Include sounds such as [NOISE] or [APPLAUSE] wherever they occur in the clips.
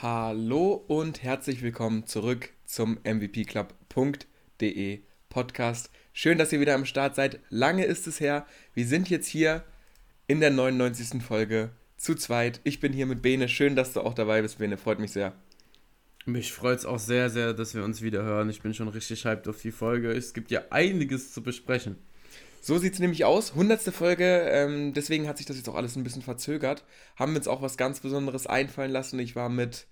Hallo und herzlich willkommen zurück zum MVPclub.de Podcast. Schön, dass ihr wieder am Start seid. Lange ist es her. Wir sind jetzt hier in der 99. Folge zu zweit. Ich bin hier mit Bene. Schön, dass du auch dabei bist, Bene. Freut mich sehr. Mich freut es auch sehr, sehr, dass wir uns wieder hören. Ich bin schon richtig hyped auf die Folge. Es gibt ja einiges zu besprechen. So sieht es nämlich aus. 100. Folge, ähm, deswegen hat sich das jetzt auch alles ein bisschen verzögert. Haben wir uns auch was ganz Besonderes einfallen lassen. Ich war mit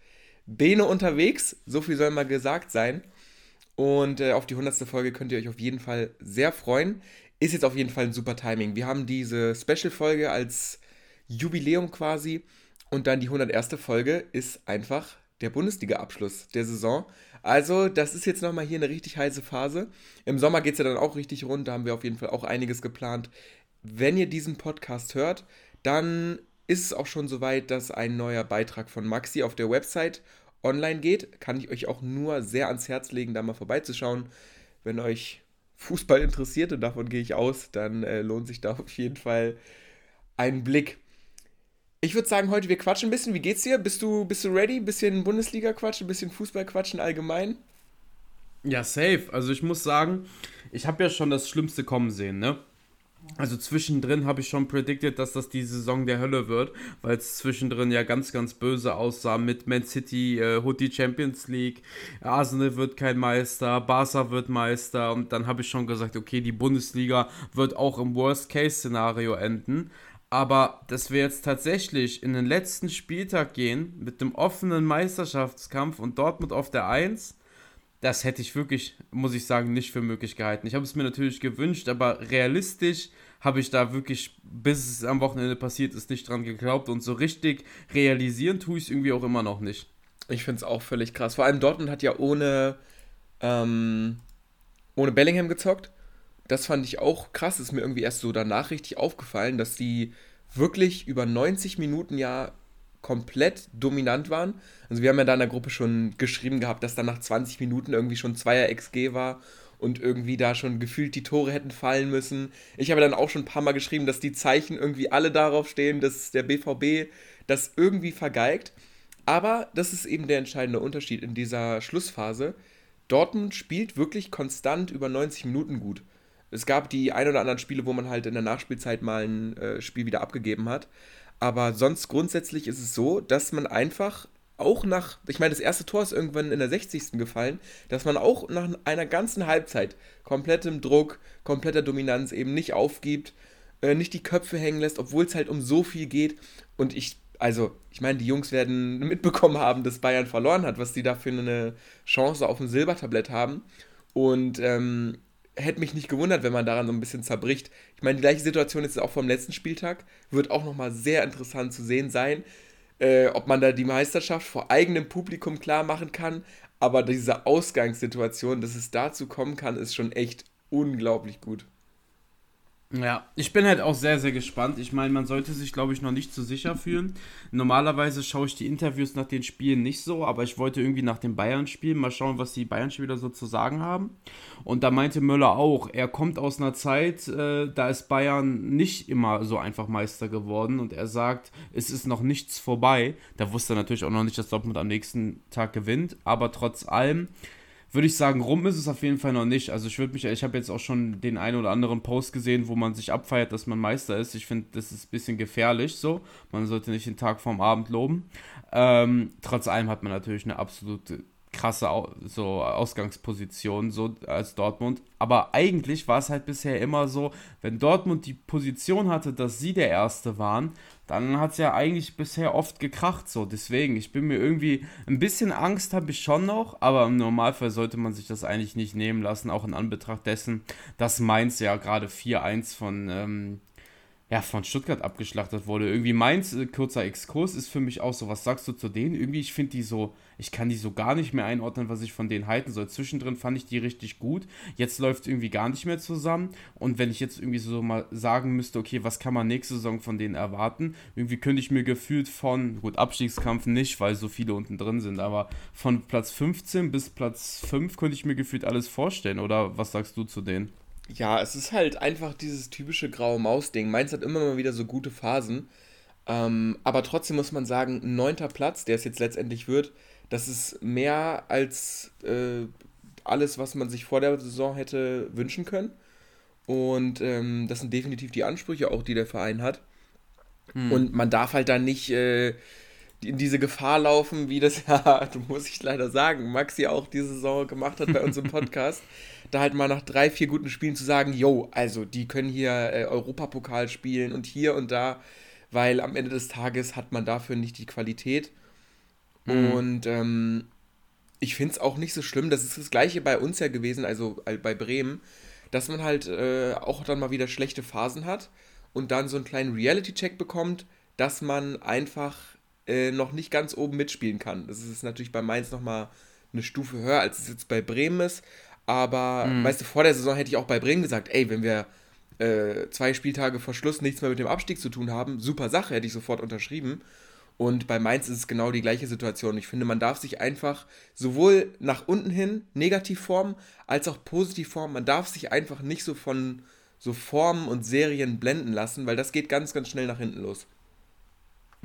Bene unterwegs, so viel soll mal gesagt sein. Und äh, auf die 100. Folge könnt ihr euch auf jeden Fall sehr freuen. Ist jetzt auf jeden Fall ein super Timing. Wir haben diese Special-Folge als Jubiläum quasi. Und dann die 101. Folge ist einfach der Bundesliga-Abschluss der Saison. Also, das ist jetzt nochmal hier eine richtig heiße Phase. Im Sommer geht es ja dann auch richtig rund. Da haben wir auf jeden Fall auch einiges geplant. Wenn ihr diesen Podcast hört, dann ist es auch schon soweit, dass ein neuer Beitrag von Maxi auf der Website online geht. Kann ich euch auch nur sehr ans Herz legen, da mal vorbeizuschauen. Wenn euch Fußball interessiert, und davon gehe ich aus, dann äh, lohnt sich da auf jeden Fall ein Blick. Ich würde sagen, heute wir quatschen ein bisschen. Wie geht's dir? Bist du, bist du ready? Bisschen Bundesliga quatschen, bisschen Fußball quatschen allgemein? Ja, safe. Also ich muss sagen, ich habe ja schon das Schlimmste kommen sehen, ne? Also zwischendrin habe ich schon predicted, dass das die Saison der Hölle wird, weil es zwischendrin ja ganz, ganz böse aussah mit Man City, äh, die Champions League, Arsenal wird kein Meister, Barca wird Meister und dann habe ich schon gesagt, okay, die Bundesliga wird auch im Worst-Case-Szenario enden. Aber dass wir jetzt tatsächlich in den letzten Spieltag gehen mit dem offenen Meisterschaftskampf und Dortmund auf der 1, das hätte ich wirklich, muss ich sagen, nicht für möglich gehalten. Ich habe es mir natürlich gewünscht, aber realistisch habe ich da wirklich, bis es am Wochenende passiert ist, nicht dran geglaubt. Und so richtig realisieren tue ich es irgendwie auch immer noch nicht. Ich finde es auch völlig krass. Vor allem Dortmund hat ja ohne, ähm, ohne Bellingham gezockt. Das fand ich auch krass. Ist mir irgendwie erst so danach richtig aufgefallen, dass die wirklich über 90 Minuten ja komplett dominant waren. Also wir haben ja da in der Gruppe schon geschrieben gehabt, dass dann nach 20 Minuten irgendwie schon 2er XG war und irgendwie da schon gefühlt die Tore hätten fallen müssen. Ich habe dann auch schon ein paar Mal geschrieben, dass die Zeichen irgendwie alle darauf stehen, dass der BVB das irgendwie vergeigt. Aber das ist eben der entscheidende Unterschied in dieser Schlussphase. Dortmund spielt wirklich konstant über 90 Minuten gut. Es gab die ein oder anderen Spiele, wo man halt in der Nachspielzeit mal ein äh, Spiel wieder abgegeben hat. Aber sonst grundsätzlich ist es so, dass man einfach auch nach, ich meine, das erste Tor ist irgendwann in der 60. gefallen, dass man auch nach einer ganzen Halbzeit komplettem Druck, kompletter Dominanz eben nicht aufgibt, äh, nicht die Köpfe hängen lässt, obwohl es halt um so viel geht. Und ich, also, ich meine, die Jungs werden [LAUGHS] mitbekommen haben, dass Bayern verloren hat, was die da für eine Chance auf dem Silbertablett haben. Und ähm, hätte mich nicht gewundert, wenn man daran so ein bisschen zerbricht. Ich meine, die gleiche Situation ist auch vom letzten Spieltag. Wird auch nochmal sehr interessant zu sehen sein, äh, ob man da die Meisterschaft vor eigenem Publikum klar machen kann. Aber diese Ausgangssituation, dass es dazu kommen kann, ist schon echt unglaublich gut. Ja, ich bin halt auch sehr, sehr gespannt. Ich meine, man sollte sich, glaube ich, noch nicht zu sicher fühlen. Normalerweise schaue ich die Interviews nach den Spielen nicht so, aber ich wollte irgendwie nach dem Bayern-Spiel mal schauen, was die Bayern-Spieler so zu sagen haben. Und da meinte Müller auch, er kommt aus einer Zeit, äh, da ist Bayern nicht immer so einfach Meister geworden und er sagt, es ist noch nichts vorbei. Da wusste er natürlich auch noch nicht, dass Dortmund am nächsten Tag gewinnt, aber trotz allem würde ich sagen, rum ist es auf jeden Fall noch nicht. Also ich würde mich, ich habe jetzt auch schon den einen oder anderen Post gesehen, wo man sich abfeiert, dass man Meister ist. Ich finde, das ist ein bisschen gefährlich so. Man sollte nicht den Tag vorm Abend loben. Ähm, trotz allem hat man natürlich eine absolute krasse so Ausgangsposition so als Dortmund. Aber eigentlich war es halt bisher immer so, wenn Dortmund die Position hatte, dass sie der Erste waren, dann hat es ja eigentlich bisher oft gekracht so. Deswegen, ich bin mir irgendwie, ein bisschen Angst habe ich schon noch, aber im Normalfall sollte man sich das eigentlich nicht nehmen lassen, auch in Anbetracht dessen, dass Mainz ja gerade 4-1 von ähm, ja, von Stuttgart abgeschlachtet wurde. Irgendwie Mainz, äh, kurzer Exkurs, ist für mich auch so, was sagst du zu denen? Irgendwie, ich finde die so, ich kann die so gar nicht mehr einordnen, was ich von denen halten soll. Zwischendrin fand ich die richtig gut. Jetzt läuft irgendwie gar nicht mehr zusammen. Und wenn ich jetzt irgendwie so mal sagen müsste, okay, was kann man nächste Saison von denen erwarten? Irgendwie könnte ich mir gefühlt von, gut, Abstiegskampf nicht, weil so viele unten drin sind, aber von Platz 15 bis Platz 5 könnte ich mir gefühlt alles vorstellen. Oder was sagst du zu denen? Ja, es ist halt einfach dieses typische graue Maus-Ding. Mainz hat immer mal wieder so gute Phasen, Ähm, aber trotzdem muss man sagen, neunter Platz, der es jetzt letztendlich wird, das ist mehr als äh, alles, was man sich vor der Saison hätte wünschen können. Und ähm, das sind definitiv die Ansprüche auch, die der Verein hat. Hm. Und man darf halt dann nicht äh, in diese Gefahr laufen, wie das [LAUGHS] ja, muss ich leider sagen, Maxi auch diese Saison gemacht hat bei uns im [LAUGHS] Podcast, da halt mal nach drei, vier guten Spielen zu sagen, yo, also die können hier äh, Europapokal spielen und hier und da, weil am Ende des Tages hat man dafür nicht die Qualität. Mhm. Und ähm, ich finde es auch nicht so schlimm, das ist das gleiche bei uns ja gewesen, also äh, bei Bremen, dass man halt äh, auch dann mal wieder schlechte Phasen hat und dann so einen kleinen Reality-Check bekommt, dass man einfach äh, noch nicht ganz oben mitspielen kann. Das ist natürlich bei Mainz nochmal eine Stufe höher, als es jetzt bei Bremen ist. Aber, mhm. weißt du, vor der Saison hätte ich auch bei Bremen gesagt, ey, wenn wir äh, zwei Spieltage vor Schluss nichts mehr mit dem Abstieg zu tun haben, super Sache, hätte ich sofort unterschrieben. Und bei Mainz ist es genau die gleiche Situation. Ich finde, man darf sich einfach sowohl nach unten hin negativ formen, als auch positiv formen. Man darf sich einfach nicht so von so Formen und Serien blenden lassen, weil das geht ganz, ganz schnell nach hinten los.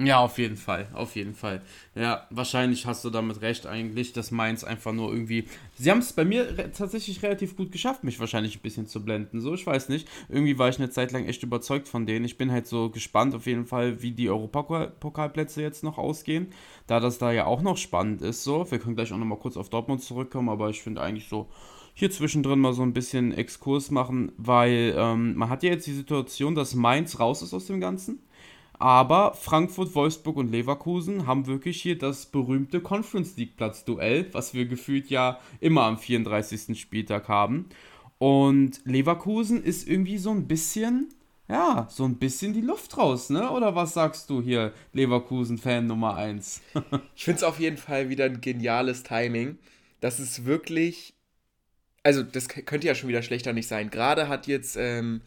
Ja, auf jeden Fall, auf jeden Fall. Ja, wahrscheinlich hast du damit recht eigentlich, dass Mainz einfach nur irgendwie. Sie haben es bei mir re tatsächlich relativ gut geschafft, mich wahrscheinlich ein bisschen zu blenden. So, ich weiß nicht. Irgendwie war ich eine Zeit lang echt überzeugt von denen. Ich bin halt so gespannt auf jeden Fall, wie die Europapokalplätze jetzt noch ausgehen, da das da ja auch noch spannend ist. So, wir können gleich auch nochmal kurz auf Dortmund zurückkommen, aber ich finde eigentlich so hier zwischendrin mal so ein bisschen Exkurs machen, weil ähm, man hat ja jetzt die Situation, dass Mainz raus ist aus dem Ganzen. Aber Frankfurt, Wolfsburg und Leverkusen haben wirklich hier das berühmte Conference League Platz Duell, was wir gefühlt ja immer am 34. Spieltag haben. Und Leverkusen ist irgendwie so ein bisschen, ja, so ein bisschen die Luft raus, ne? Oder was sagst du hier, Leverkusen-Fan Nummer 1? [LAUGHS] ich finde es auf jeden Fall wieder ein geniales Timing. Das ist wirklich, also das könnte ja schon wieder schlechter nicht sein. Gerade hat jetzt ähm,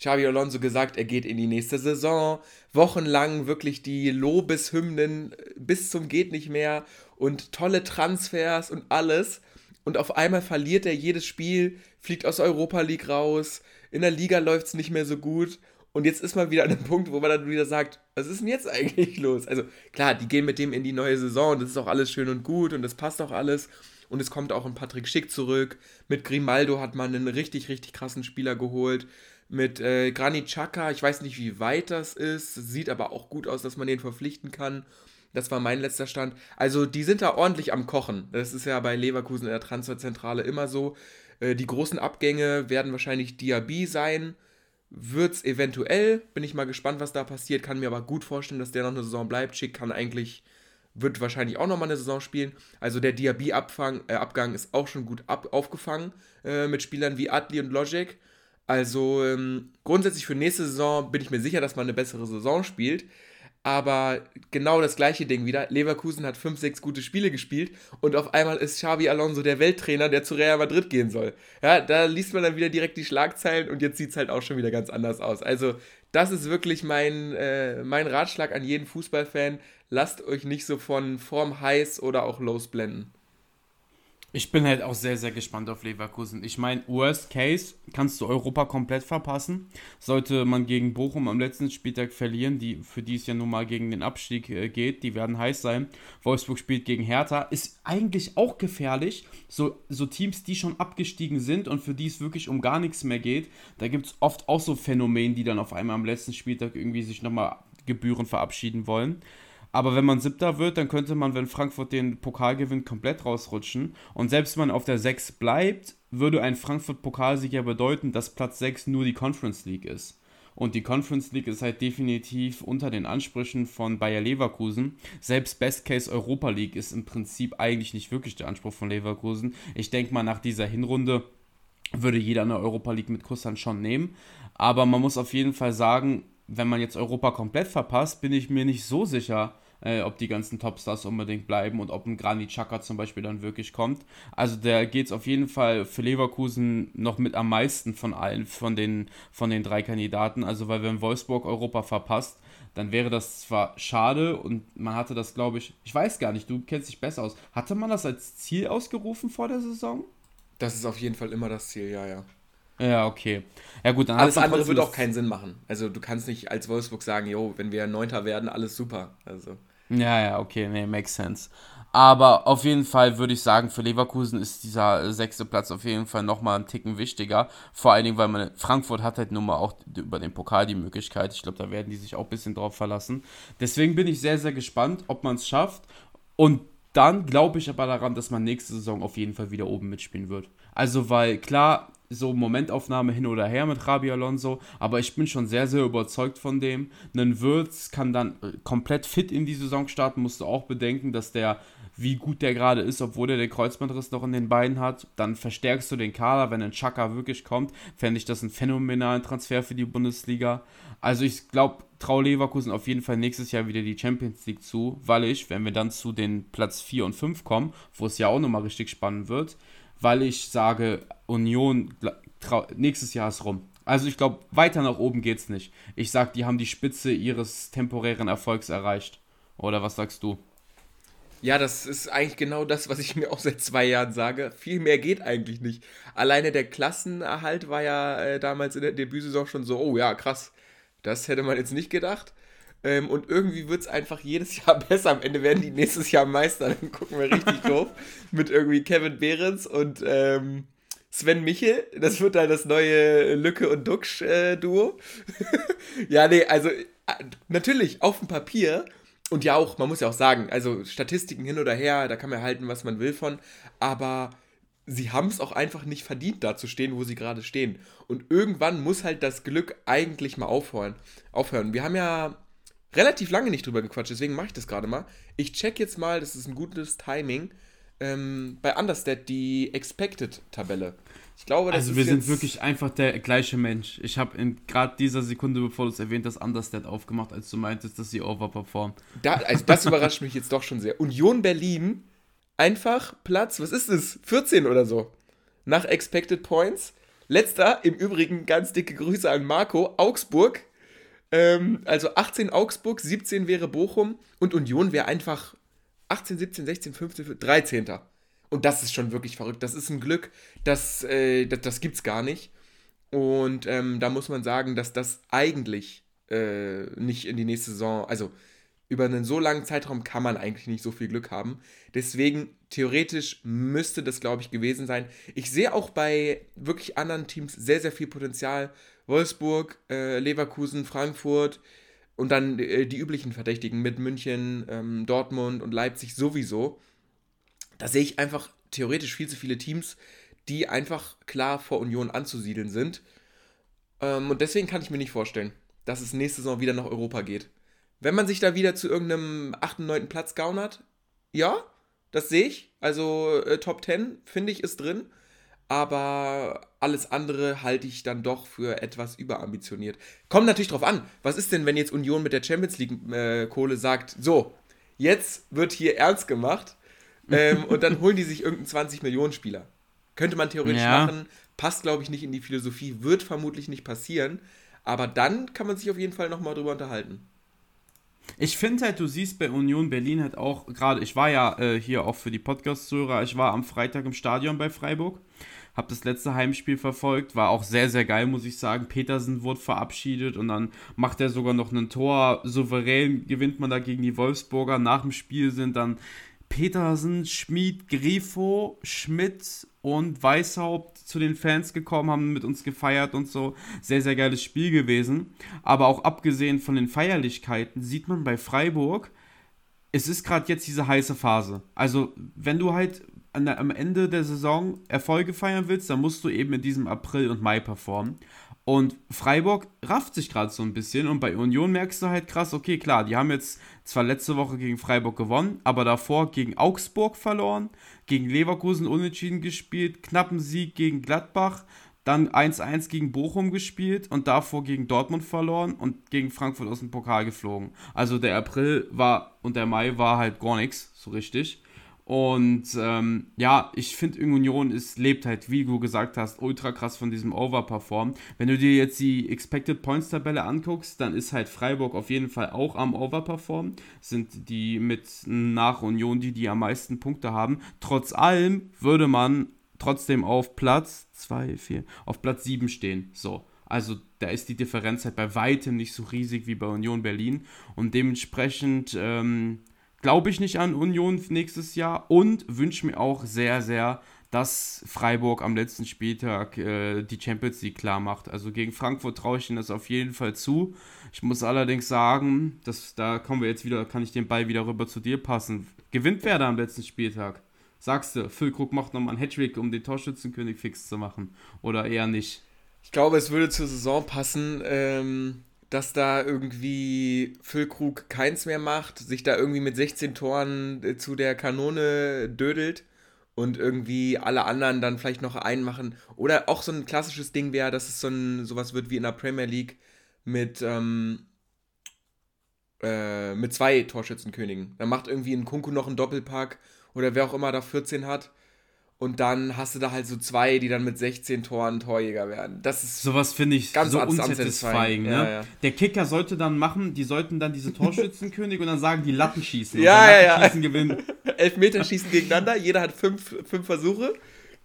Xavi Alonso gesagt, er geht in die nächste Saison. Wochenlang wirklich die Lobeshymnen äh, bis zum geht nicht mehr und tolle Transfers und alles. Und auf einmal verliert er jedes Spiel, fliegt aus Europa League raus. In der Liga läuft es nicht mehr so gut. Und jetzt ist man wieder an einem Punkt, wo man dann wieder sagt, was ist denn jetzt eigentlich los? Also klar, die gehen mit dem in die neue Saison das ist auch alles schön und gut und das passt auch alles. Und es kommt auch ein Patrick Schick zurück. Mit Grimaldo hat man einen richtig, richtig krassen Spieler geholt mit äh, Granit Xhaka. Ich weiß nicht, wie weit das ist. Sieht aber auch gut aus, dass man den verpflichten kann. Das war mein letzter Stand. Also, die sind da ordentlich am Kochen. Das ist ja bei Leverkusen in der Transferzentrale immer so. Äh, die großen Abgänge werden wahrscheinlich Diaby sein. Wird es eventuell. Bin ich mal gespannt, was da passiert. Kann mir aber gut vorstellen, dass der noch eine Saison bleibt. Schick kann eigentlich. Wird wahrscheinlich auch nochmal eine Saison spielen. Also der Diaby-Abgang äh, ist auch schon gut ab aufgefangen äh, mit Spielern wie Adli und Logic. Also ähm, grundsätzlich für nächste Saison bin ich mir sicher, dass man eine bessere Saison spielt. Aber genau das gleiche Ding wieder. Leverkusen hat 5, 6 gute Spiele gespielt und auf einmal ist Xavi Alonso der Welttrainer, der zu Real Madrid gehen soll. Ja, da liest man dann wieder direkt die Schlagzeilen und jetzt sieht es halt auch schon wieder ganz anders aus. Also, das ist wirklich mein, äh, mein Ratschlag an jeden Fußballfan. Lasst euch nicht so von Form heiß oder auch los blenden. Ich bin halt auch sehr, sehr gespannt auf Leverkusen. Ich meine, worst case kannst du Europa komplett verpassen. Sollte man gegen Bochum am letzten Spieltag verlieren, die, für die es ja nun mal gegen den Abstieg äh, geht, die werden heiß sein. Wolfsburg spielt gegen Hertha, ist eigentlich auch gefährlich. So, so Teams, die schon abgestiegen sind und für die es wirklich um gar nichts mehr geht, da gibt es oft auch so Phänomene, die dann auf einmal am letzten Spieltag irgendwie sich nochmal Gebühren verabschieden wollen. Aber wenn man Siebter wird, dann könnte man, wenn Frankfurt den Pokal gewinnt, komplett rausrutschen. Und selbst wenn man auf der 6 bleibt, würde ein Frankfurt-Pokalsieg ja bedeuten, dass Platz 6 nur die Conference League ist. Und die Conference League ist halt definitiv unter den Ansprüchen von Bayer Leverkusen. Selbst Best Case Europa League ist im Prinzip eigentlich nicht wirklich der Anspruch von Leverkusen. Ich denke mal, nach dieser Hinrunde würde jeder eine Europa League mit Kusshand schon nehmen. Aber man muss auf jeden Fall sagen, wenn man jetzt Europa komplett verpasst, bin ich mir nicht so sicher, äh, ob die ganzen Topstars unbedingt bleiben und ob ein Granit Xhaka zum Beispiel dann wirklich kommt. Also da geht es auf jeden Fall für Leverkusen noch mit am meisten von allen, von den, von den drei Kandidaten. Also weil wenn Wolfsburg Europa verpasst, dann wäre das zwar schade und man hatte das, glaube ich, ich weiß gar nicht, du kennst dich besser aus. Hatte man das als Ziel ausgerufen vor der Saison? Das ist auf jeden Fall immer das Ziel, ja, ja. Ja, okay. Ja, gut, dann Alles andere wird auch keinen Sinn machen. Also, du kannst nicht als Wolfsburg sagen, jo, wenn wir Neunter werden, alles super. Also. Ja, ja, okay, nee, makes sense. Aber auf jeden Fall würde ich sagen, für Leverkusen ist dieser sechste Platz auf jeden Fall nochmal einen Ticken wichtiger. Vor allen Dingen, weil man, Frankfurt hat halt nun mal auch über den Pokal die Möglichkeit. Ich glaube, da werden die sich auch ein bisschen drauf verlassen. Deswegen bin ich sehr, sehr gespannt, ob man es schafft. Und dann glaube ich aber daran, dass man nächste Saison auf jeden Fall wieder oben mitspielen wird. Also, weil klar, so Momentaufnahme hin oder her mit Rabi Alonso, aber ich bin schon sehr, sehr überzeugt von dem. Ein Würz kann dann äh, komplett fit in die Saison starten, musst du auch bedenken, dass der, wie gut der gerade ist, obwohl er den Kreuzbandriss noch in den Beinen hat. Dann verstärkst du den Kader, wenn ein Chaka wirklich kommt, fände ich das einen phänomenalen Transfer für die Bundesliga. Also ich glaube, traue Leverkusen auf jeden Fall nächstes Jahr wieder die Champions League zu, weil ich, wenn wir dann zu den Platz 4 und 5 kommen, wo es ja auch nochmal richtig spannend wird, weil ich sage, Union nächstes Jahr ist rum. Also ich glaube, weiter nach oben geht's nicht. Ich sage, die haben die Spitze ihres temporären Erfolgs erreicht. Oder was sagst du? Ja, das ist eigentlich genau das, was ich [LAUGHS] mir auch seit zwei Jahren sage. Viel mehr geht eigentlich nicht. Alleine der Klassenerhalt war ja äh, damals in der Debütsaison schon so, oh ja, krass. Das hätte man jetzt nicht gedacht. Ähm, und irgendwie wird es einfach jedes [LAUGHS] Jahr besser. Am Ende werden die nächstes Jahr Meister. Dann gucken wir richtig [LAUGHS] doof. Mit irgendwie Kevin Behrens und ähm, Sven Michel. Das wird dann das neue Lücke und Duxch-Duo. Äh, [LAUGHS] ja, nee, also äh, natürlich auf dem Papier. Und ja auch, man muss ja auch sagen, also Statistiken hin oder her, da kann man halten, was man will von. Aber sie haben es auch einfach nicht verdient, da zu stehen, wo sie gerade stehen. Und irgendwann muss halt das Glück eigentlich mal aufhören. aufhören. Wir haben ja relativ lange nicht drüber gequatscht, deswegen mache ich das gerade mal. Ich check jetzt mal, das ist ein gutes Timing, ähm, bei Understat die Expected-Tabelle. Ich glaube, das Also wir sind wirklich einfach der gleiche Mensch. Ich habe in gerade dieser Sekunde, bevor du es erwähnt hast, Understat aufgemacht, als du meintest, dass sie overperformen. Da, also das überrascht mich jetzt doch schon sehr. Union Berlin, einfach Platz, was ist es? 14 oder so. Nach Expected Points. Letzter, im Übrigen ganz dicke Grüße an Marco, Augsburg ähm, also 18 Augsburg, 17 wäre Bochum und Union wäre einfach 18, 17, 16, 15, 13. Und das ist schon wirklich verrückt. Das ist ein Glück, das, äh, das, das gibt's gar nicht. Und ähm, da muss man sagen, dass das eigentlich äh, nicht in die nächste Saison, also über einen so langen Zeitraum kann man eigentlich nicht so viel Glück haben. Deswegen, theoretisch müsste das, glaube ich, gewesen sein. Ich sehe auch bei wirklich anderen Teams sehr, sehr viel Potenzial. Wolfsburg, äh, Leverkusen, Frankfurt und dann äh, die üblichen Verdächtigen mit München, ähm, Dortmund und Leipzig sowieso. Da sehe ich einfach theoretisch viel zu viele Teams, die einfach klar vor Union anzusiedeln sind. Ähm, und deswegen kann ich mir nicht vorstellen, dass es nächste Saison wieder nach Europa geht. Wenn man sich da wieder zu irgendeinem 8., 9. Platz gaunert, ja, das sehe ich. Also äh, Top 10, finde ich, ist drin aber alles andere halte ich dann doch für etwas überambitioniert. Kommt natürlich drauf an, was ist denn, wenn jetzt Union mit der Champions League-Kohle äh, sagt, so, jetzt wird hier ernst gemacht ähm, [LAUGHS] und dann holen die sich irgendeinen 20-Millionen-Spieler. Könnte man theoretisch ja. machen, passt glaube ich nicht in die Philosophie, wird vermutlich nicht passieren, aber dann kann man sich auf jeden Fall nochmal drüber unterhalten. Ich finde halt, du siehst bei Union Berlin halt auch, gerade, ich war ja äh, hier auch für die Podcast-Zuhörer, ich war am Freitag im Stadion bei Freiburg habe das letzte Heimspiel verfolgt, war auch sehr, sehr geil, muss ich sagen. Petersen wurde verabschiedet und dann macht er sogar noch ein Tor. Souverän gewinnt man da gegen die Wolfsburger. Nach dem Spiel sind dann Petersen, Schmid, Grifo, Schmidt und Weißhaupt zu den Fans gekommen, haben mit uns gefeiert und so. Sehr, sehr geiles Spiel gewesen. Aber auch abgesehen von den Feierlichkeiten sieht man bei Freiburg, es ist gerade jetzt diese heiße Phase. Also, wenn du halt der, am Ende der Saison Erfolge feiern willst, dann musst du eben in diesem April und Mai performen. Und Freiburg rafft sich gerade so ein bisschen und bei Union merkst du halt krass, okay, klar, die haben jetzt zwar letzte Woche gegen Freiburg gewonnen, aber davor gegen Augsburg verloren, gegen Leverkusen unentschieden gespielt, knappen Sieg gegen Gladbach, dann 1-1 gegen Bochum gespielt und davor gegen Dortmund verloren und gegen Frankfurt aus dem Pokal geflogen. Also der April war und der Mai war halt gar nichts, so richtig. Und ähm, ja, ich finde, Union ist, lebt halt, wie du gesagt hast, ultra krass von diesem Overperform. Wenn du dir jetzt die Expected Points Tabelle anguckst, dann ist halt Freiburg auf jeden Fall auch am Overperform. Sind die mit nach Union, die die am meisten Punkte haben. Trotz allem würde man trotzdem auf Platz 2, 4, auf Platz 7 stehen. So. Also da ist die Differenz halt bei weitem nicht so riesig wie bei Union Berlin. Und dementsprechend ähm, glaube ich nicht an Union nächstes Jahr und wünsche mir auch sehr, sehr, dass Freiburg am letzten Spieltag äh, die Champions League klar macht. Also gegen Frankfurt traue ich ihnen das auf jeden Fall zu. Ich muss allerdings sagen, dass da kommen wir jetzt wieder, kann ich den Ball wieder rüber zu dir passen. Gewinnt wer da am letzten Spieltag? Sagst du, Füllkrug macht nochmal einen Hattrick, um den Torschützenkönig fix zu machen? Oder eher nicht? Ich glaube, es würde zur Saison passen, ähm, dass da irgendwie Füllkrug keins mehr macht, sich da irgendwie mit 16 Toren äh, zu der Kanone dödelt und irgendwie alle anderen dann vielleicht noch einen machen. Oder auch so ein klassisches Ding wäre, dass es so ein, sowas wird wie in der Premier League mit, ähm, äh, mit zwei Torschützenkönigen. Dann macht irgendwie ein Kunku noch einen Doppelpack oder wer auch immer da 14 hat. Und dann hast du da halt so zwei, die dann mit 16 Toren Torjäger werden. Das ist sowas finde ich ganz so unsatisfying. Ne? Ja, ja. Der Kicker sollte dann machen, die sollten dann diese Torschützenkönig und dann sagen die Latten schießen. Ja, ja, ja. Gewinnen. Elf Meter schießen gegeneinander, jeder hat fünf, fünf Versuche.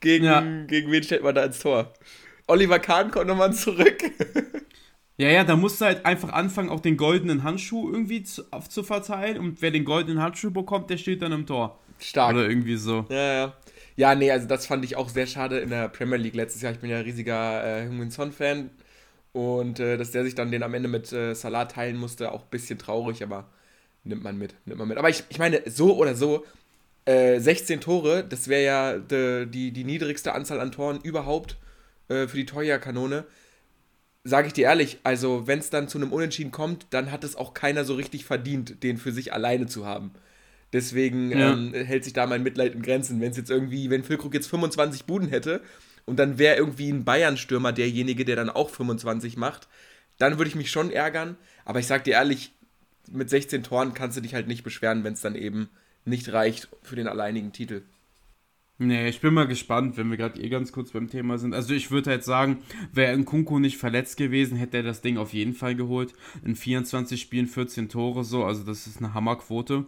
Gegen, ja. gegen wen stellt man da ins Tor? Oliver Kahn kommt nochmal zurück. Ja, ja, da musst du halt einfach anfangen, auch den goldenen Handschuh irgendwie zu, zu verteilen. Und wer den goldenen Handschuh bekommt, der steht dann im Tor. Stark. Oder irgendwie so. Ja, ja. Ja, nee, also das fand ich auch sehr schade in der Premier League letztes Jahr. Ich bin ja riesiger äh, Heung-Min Son-Fan. Und äh, dass der sich dann den am Ende mit äh, Salah teilen musste, auch ein bisschen traurig, aber nimmt man mit, nimmt man mit. Aber ich, ich meine, so oder so, äh, 16 Tore, das wäre ja de, die, die niedrigste Anzahl an Toren überhaupt äh, für die Torjägerkanone. Sage ich dir ehrlich, also wenn es dann zu einem Unentschieden kommt, dann hat es auch keiner so richtig verdient, den für sich alleine zu haben. Deswegen ja. ähm, hält sich da mein Mitleid in Grenzen. Wenn es jetzt irgendwie, wenn Füllkrug jetzt 25 Buden hätte und dann wäre irgendwie ein Bayern-Stürmer derjenige, der dann auch 25 macht, dann würde ich mich schon ärgern. Aber ich sag dir ehrlich, mit 16 Toren kannst du dich halt nicht beschweren, wenn es dann eben nicht reicht für den alleinigen Titel. Nee, ich bin mal gespannt, wenn wir gerade eh ganz kurz beim Thema sind. Also ich würde halt sagen, wäre Nkunku nicht verletzt gewesen, hätte er das Ding auf jeden Fall geholt. In 24 Spielen 14 Tore so, also das ist eine Hammerquote.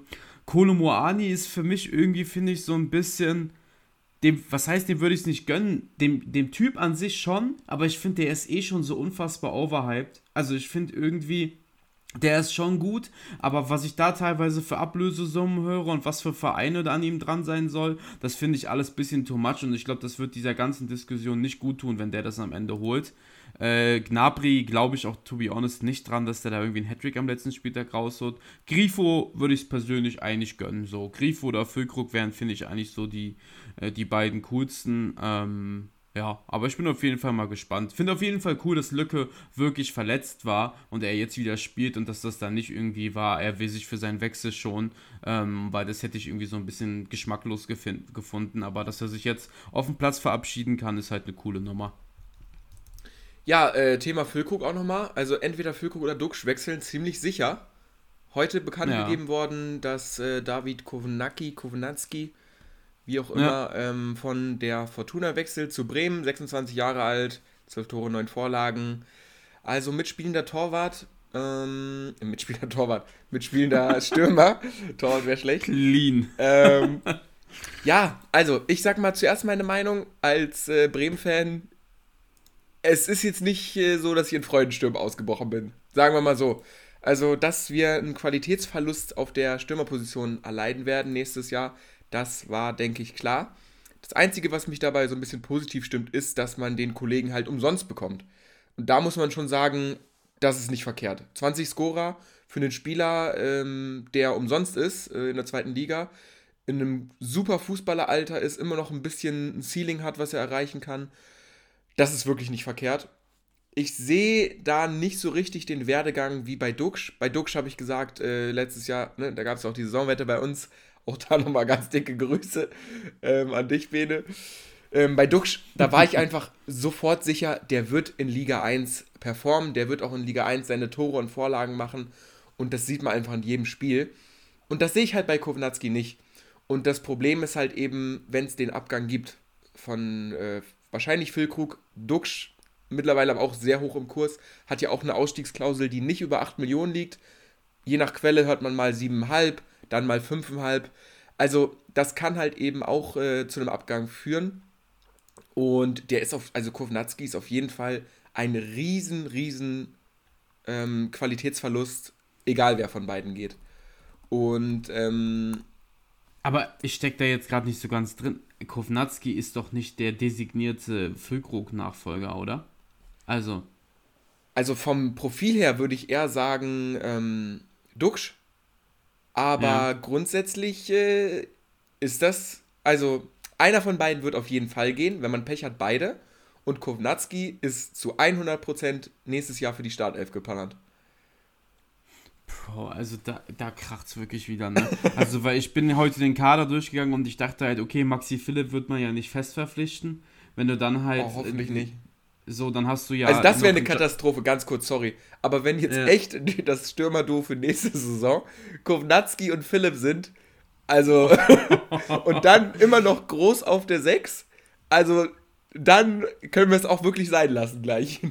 Kolomoani ist für mich irgendwie, finde ich, so ein bisschen. Dem, was heißt, dem würde ich es nicht gönnen? Dem, dem Typ an sich schon, aber ich finde, der ist eh schon so unfassbar overhyped. Also ich finde irgendwie, der ist schon gut, aber was ich da teilweise für Ablösesummen höre und was für Vereine da an ihm dran sein soll, das finde ich alles ein bisschen too much und ich glaube, das wird dieser ganzen Diskussion nicht gut tun, wenn der das am Ende holt. Äh, Gnabry glaube ich auch, to be honest, nicht dran, dass der da irgendwie einen Hattrick am letzten Spieltag rausholt. Grifo würde ich es persönlich eigentlich gönnen. So, Grifo oder Füllkrug wären, finde ich, eigentlich so die, äh, die beiden coolsten. Ähm, ja, aber ich bin auf jeden Fall mal gespannt. Finde auf jeden Fall cool, dass Lücke wirklich verletzt war und er jetzt wieder spielt und dass das dann nicht irgendwie war, er will sich für seinen Wechsel schon, ähm, weil das hätte ich irgendwie so ein bisschen geschmacklos gefunden. Aber dass er sich jetzt auf dem Platz verabschieden kann, ist halt eine coole Nummer. Ja, äh, Thema Füllkrug auch nochmal. Also entweder Füllkrug oder Duxch wechseln ziemlich sicher. Heute bekannt ja. gegeben worden, dass äh, David Kownacki, Kownacki, wie auch immer, ja. ähm, von der Fortuna wechselt zu Bremen, 26 Jahre alt, 12 Tore, 9 Vorlagen. Also mitspielender Torwart, ähm, [LAUGHS] mitspielender Torwart, mitspielender [LAUGHS] Stürmer. Torwart wäre schlecht. Clean. Ähm, [LAUGHS] ja, also ich sag mal zuerst meine Meinung als äh, Bremen-Fan es ist jetzt nicht äh, so, dass ich in Freudensturm ausgebrochen bin. Sagen wir mal so. Also, dass wir einen Qualitätsverlust auf der Stürmerposition erleiden werden nächstes Jahr, das war, denke ich, klar. Das Einzige, was mich dabei so ein bisschen positiv stimmt, ist, dass man den Kollegen halt umsonst bekommt. Und da muss man schon sagen, das ist nicht verkehrt. 20 Scorer für einen Spieler, ähm, der umsonst ist äh, in der zweiten Liga, in einem super Fußballeralter ist, immer noch ein bisschen ein Ceiling hat, was er erreichen kann. Das ist wirklich nicht verkehrt. Ich sehe da nicht so richtig den Werdegang wie bei Duxch. Bei Duxch habe ich gesagt, äh, letztes Jahr, ne, da gab es auch die Saisonwette bei uns. Auch da [LAUGHS] nochmal ganz dicke Grüße ähm, an dich, Bene. Ähm, bei Duxch, da war ich [LAUGHS] einfach sofort sicher, der wird in Liga 1 performen, der wird auch in Liga 1 seine Tore und Vorlagen machen und das sieht man einfach in jedem Spiel. Und das sehe ich halt bei Kownatski nicht. Und das Problem ist halt eben, wenn es den Abgang gibt von äh, wahrscheinlich Füllkrug, Duxch mittlerweile aber auch sehr hoch im Kurs, hat ja auch eine Ausstiegsklausel, die nicht über 8 Millionen liegt. Je nach Quelle hört man mal 7,5, dann mal 5,5. Also das kann halt eben auch äh, zu einem Abgang führen. Und der ist auf, also Kovnatski ist auf jeden Fall ein riesen, riesen ähm, Qualitätsverlust, egal wer von beiden geht. Und ähm, aber ich stecke da jetzt gerade nicht so ganz drin. Kovnatski ist doch nicht der designierte Füllkrug-Nachfolger, oder? Also. Also vom Profil her würde ich eher sagen ähm, Duxch. Aber ja. grundsätzlich äh, ist das, also einer von beiden wird auf jeden Fall gehen, wenn man Pech hat, beide. Und Kovnatski ist zu 100% nächstes Jahr für die Startelf geplant. Bro, also da, da kracht es wirklich wieder, ne? Also, weil ich bin heute den Kader durchgegangen und ich dachte halt, okay, Maxi Philipp wird man ja nicht fest verpflichten. Wenn du dann halt. Oh, hoffentlich nicht. So, dann hast du ja. Also, das wäre eine Katastrophe, ganz kurz, sorry. Aber wenn jetzt ja. echt [LAUGHS] das Stürmerduo für nächste Saison Kovnatski und Philipp sind, also. [LAUGHS] und dann immer noch groß auf der 6, also dann können wir es auch wirklich sein lassen gleich.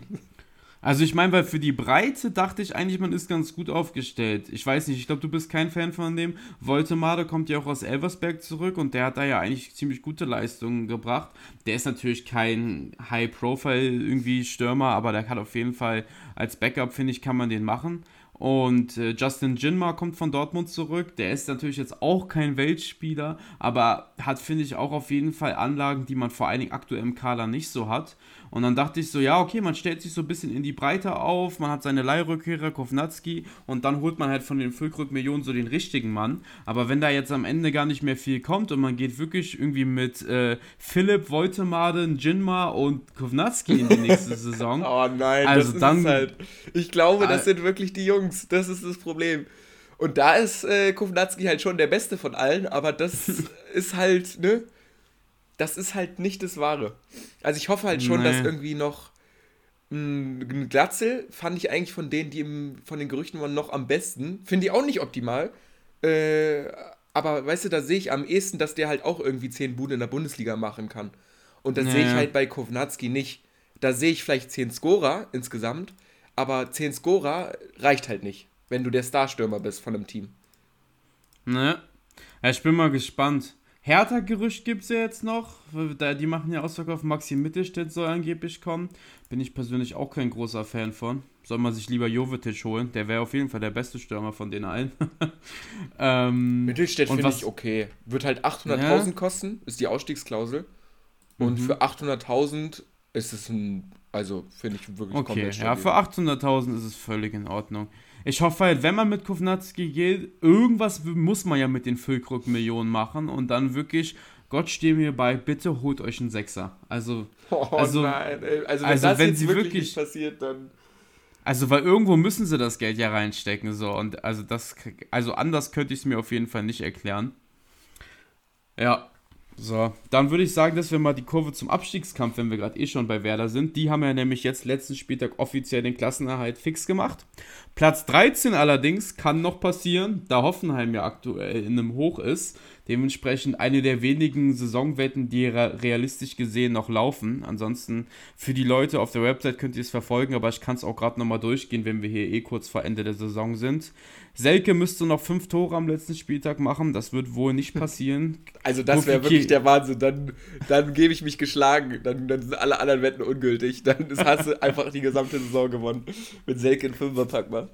Also ich meine, weil für die Breite dachte ich eigentlich, man ist ganz gut aufgestellt. Ich weiß nicht, ich glaube, du bist kein Fan von dem. Voltemade kommt ja auch aus Elversberg zurück und der hat da ja eigentlich ziemlich gute Leistungen gebracht. Der ist natürlich kein High-Profile irgendwie Stürmer, aber der hat auf jeden Fall als Backup, finde ich, kann man den machen. Und äh, Justin Jinma kommt von Dortmund zurück. Der ist natürlich jetzt auch kein Weltspieler, aber hat, finde ich, auch auf jeden Fall Anlagen, die man vor allen Dingen aktuell im Kader nicht so hat. Und dann dachte ich so, ja, okay, man stellt sich so ein bisschen in die Breite auf, man hat seine Leihrückkehrer, Kovnatski, und dann holt man halt von den Füllkrug-Millionen so den richtigen Mann. Aber wenn da jetzt am Ende gar nicht mehr viel kommt und man geht wirklich irgendwie mit äh, Philipp, Woltemaden, Jinma und Kovnatski in die nächste [LAUGHS] Saison. oh nein, also das dann, ist halt. Ich glaube, das äh, sind wirklich die Jungs. Das ist das Problem. Und da ist äh, Kovnatski halt schon der Beste von allen, aber das [LAUGHS] ist halt, ne? Das ist halt nicht das Wahre. Also ich hoffe halt schon, nee. dass irgendwie noch ein Glatzel fand ich eigentlich von denen, die im, von den Gerüchten waren, noch am besten. Finde ich auch nicht optimal. Äh, aber weißt du, da sehe ich am ehesten, dass der halt auch irgendwie 10 Bude in der Bundesliga machen kann. Und das naja. sehe ich halt bei Kovnatski nicht. Da sehe ich vielleicht 10 Scorer insgesamt, aber 10 Scorer reicht halt nicht, wenn du der Starstürmer bist von einem Team. Ne? Ja, ich bin mal gespannt. Hertha-Gerücht gibt es ja jetzt noch. Die machen ja Ausverkauf. Maxi Mittelstädt soll angeblich kommen. Bin ich persönlich auch kein großer Fan von. Soll man sich lieber Jovetic holen. Der wäre auf jeden Fall der beste Stürmer von den allen. [LAUGHS] ähm, Mittelstädt finde ich okay. Wird halt 800.000 ja? kosten, ist die Ausstiegsklausel. Und mhm. für 800.000 ist es ein, also finde ich wirklich okay. komplett stabil. Ja, für 800.000 ist es völlig in Ordnung. Ich hoffe halt, wenn man mit Kovnatski geht, irgendwas muss man ja mit den Füllkrug-Millionen machen und dann wirklich, Gott stehe mir bei, bitte holt euch einen Sechser. Also, [LAUGHS] oh, also, nein, also wenn also, das wenn sie wirklich, wirklich passiert, dann. Also, weil irgendwo müssen sie das Geld ja reinstecken, so. Und also das, also anders könnte ich es mir auf jeden Fall nicht erklären. Ja, so, dann würde ich sagen, dass wir mal die Kurve zum Abstiegskampf, wenn wir gerade eh schon bei Werder sind. Die haben ja nämlich jetzt letzten Spieltag offiziell den Klassenerhalt fix gemacht. Platz 13 allerdings kann noch passieren, da Hoffenheim ja aktuell in einem Hoch ist. Dementsprechend eine der wenigen Saisonwetten, die realistisch gesehen noch laufen. Ansonsten für die Leute auf der Website könnt ihr es verfolgen, aber ich kann es auch gerade nochmal durchgehen, wenn wir hier eh kurz vor Ende der Saison sind. Selke müsste noch fünf Tore am letzten Spieltag machen. Das wird wohl nicht [LAUGHS] passieren. Also das wäre wirklich der Wahnsinn. Dann, dann gebe ich mich geschlagen. Dann, dann, sind alle anderen Wetten ungültig. Dann hast du [LAUGHS] einfach die gesamte Saison gewonnen. Mit Selke in Fünferpack mal.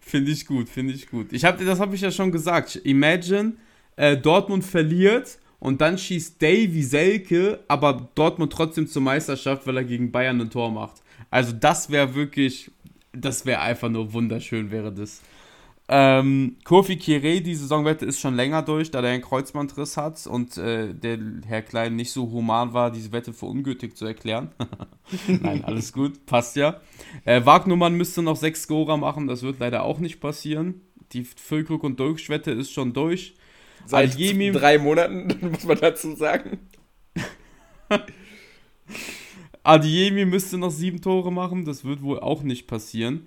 Finde ich gut, finde ich gut. Ich hab, das habe ich ja schon gesagt. Imagine, äh, Dortmund verliert und dann schießt Davy Selke, aber Dortmund trotzdem zur Meisterschaft, weil er gegen Bayern ein Tor macht. Also das wäre wirklich, das wäre einfach nur wunderschön, wäre das. Ähm, Kofi Kire, die Saisonwette ist schon länger durch, da der einen Kreuzbandriss hat und äh, der Herr Klein nicht so human war, diese Wette für ungültig zu erklären. [LAUGHS] Nein, alles gut, passt ja. Äh, Wagnumann müsste noch sechs Scorer machen, das wird leider auch nicht passieren. Die Füllkrug und Dolchwette ist schon durch. Seit Aljemi, drei Monaten, [LAUGHS] muss man dazu sagen. [LAUGHS] Adiemi müsste noch sieben Tore machen, das wird wohl auch nicht passieren.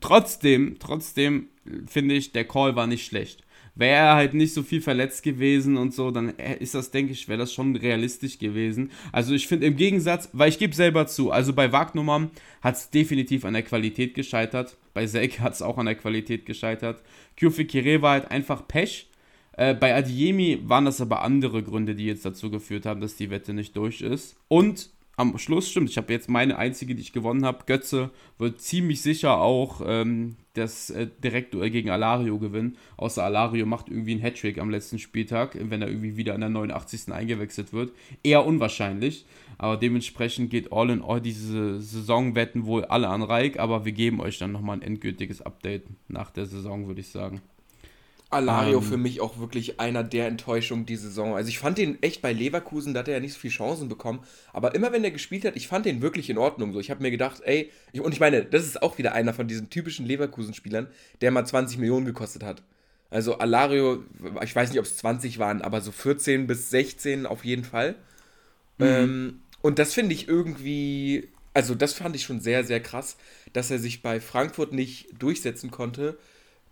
Trotzdem, trotzdem finde ich, der Call war nicht schlecht. Wäre er halt nicht so viel verletzt gewesen und so, dann ist das, denke ich, wäre das schon realistisch gewesen. Also ich finde im Gegensatz, weil ich gebe selber zu, also bei Wagnummern hat es definitiv an der Qualität gescheitert. Bei Selke hat es auch an der Qualität gescheitert. Kyofi Kire war halt einfach Pech. Äh, bei Adiemi waren das aber andere Gründe, die jetzt dazu geführt haben, dass die Wette nicht durch ist. Und am Schluss stimmt, ich habe jetzt meine einzige, die ich gewonnen habe. Götze wird ziemlich sicher auch ähm, das äh, Direktduell gegen Alario gewinnen. Außer Alario macht irgendwie einen Hattrick am letzten Spieltag, wenn er irgendwie wieder in der 89. eingewechselt wird. Eher unwahrscheinlich. Aber dementsprechend geht All in All diese Saisonwetten wohl alle an Reik. Aber wir geben euch dann nochmal ein endgültiges Update nach der Saison, würde ich sagen. Alario ähm, für mich auch wirklich einer der Enttäuschungen die Saison. Also ich fand den echt bei Leverkusen, da hat er ja nicht so viele Chancen bekommen. Aber immer wenn er gespielt hat, ich fand den wirklich in Ordnung. So, ich habe mir gedacht, ey, ich, und ich meine, das ist auch wieder einer von diesen typischen Leverkusen-Spielern, der mal 20 Millionen gekostet hat. Also Alario, ich weiß nicht, ob es 20 waren, aber so 14 bis 16 auf jeden Fall. Mhm. Ähm, und das finde ich irgendwie, also das fand ich schon sehr, sehr krass, dass er sich bei Frankfurt nicht durchsetzen konnte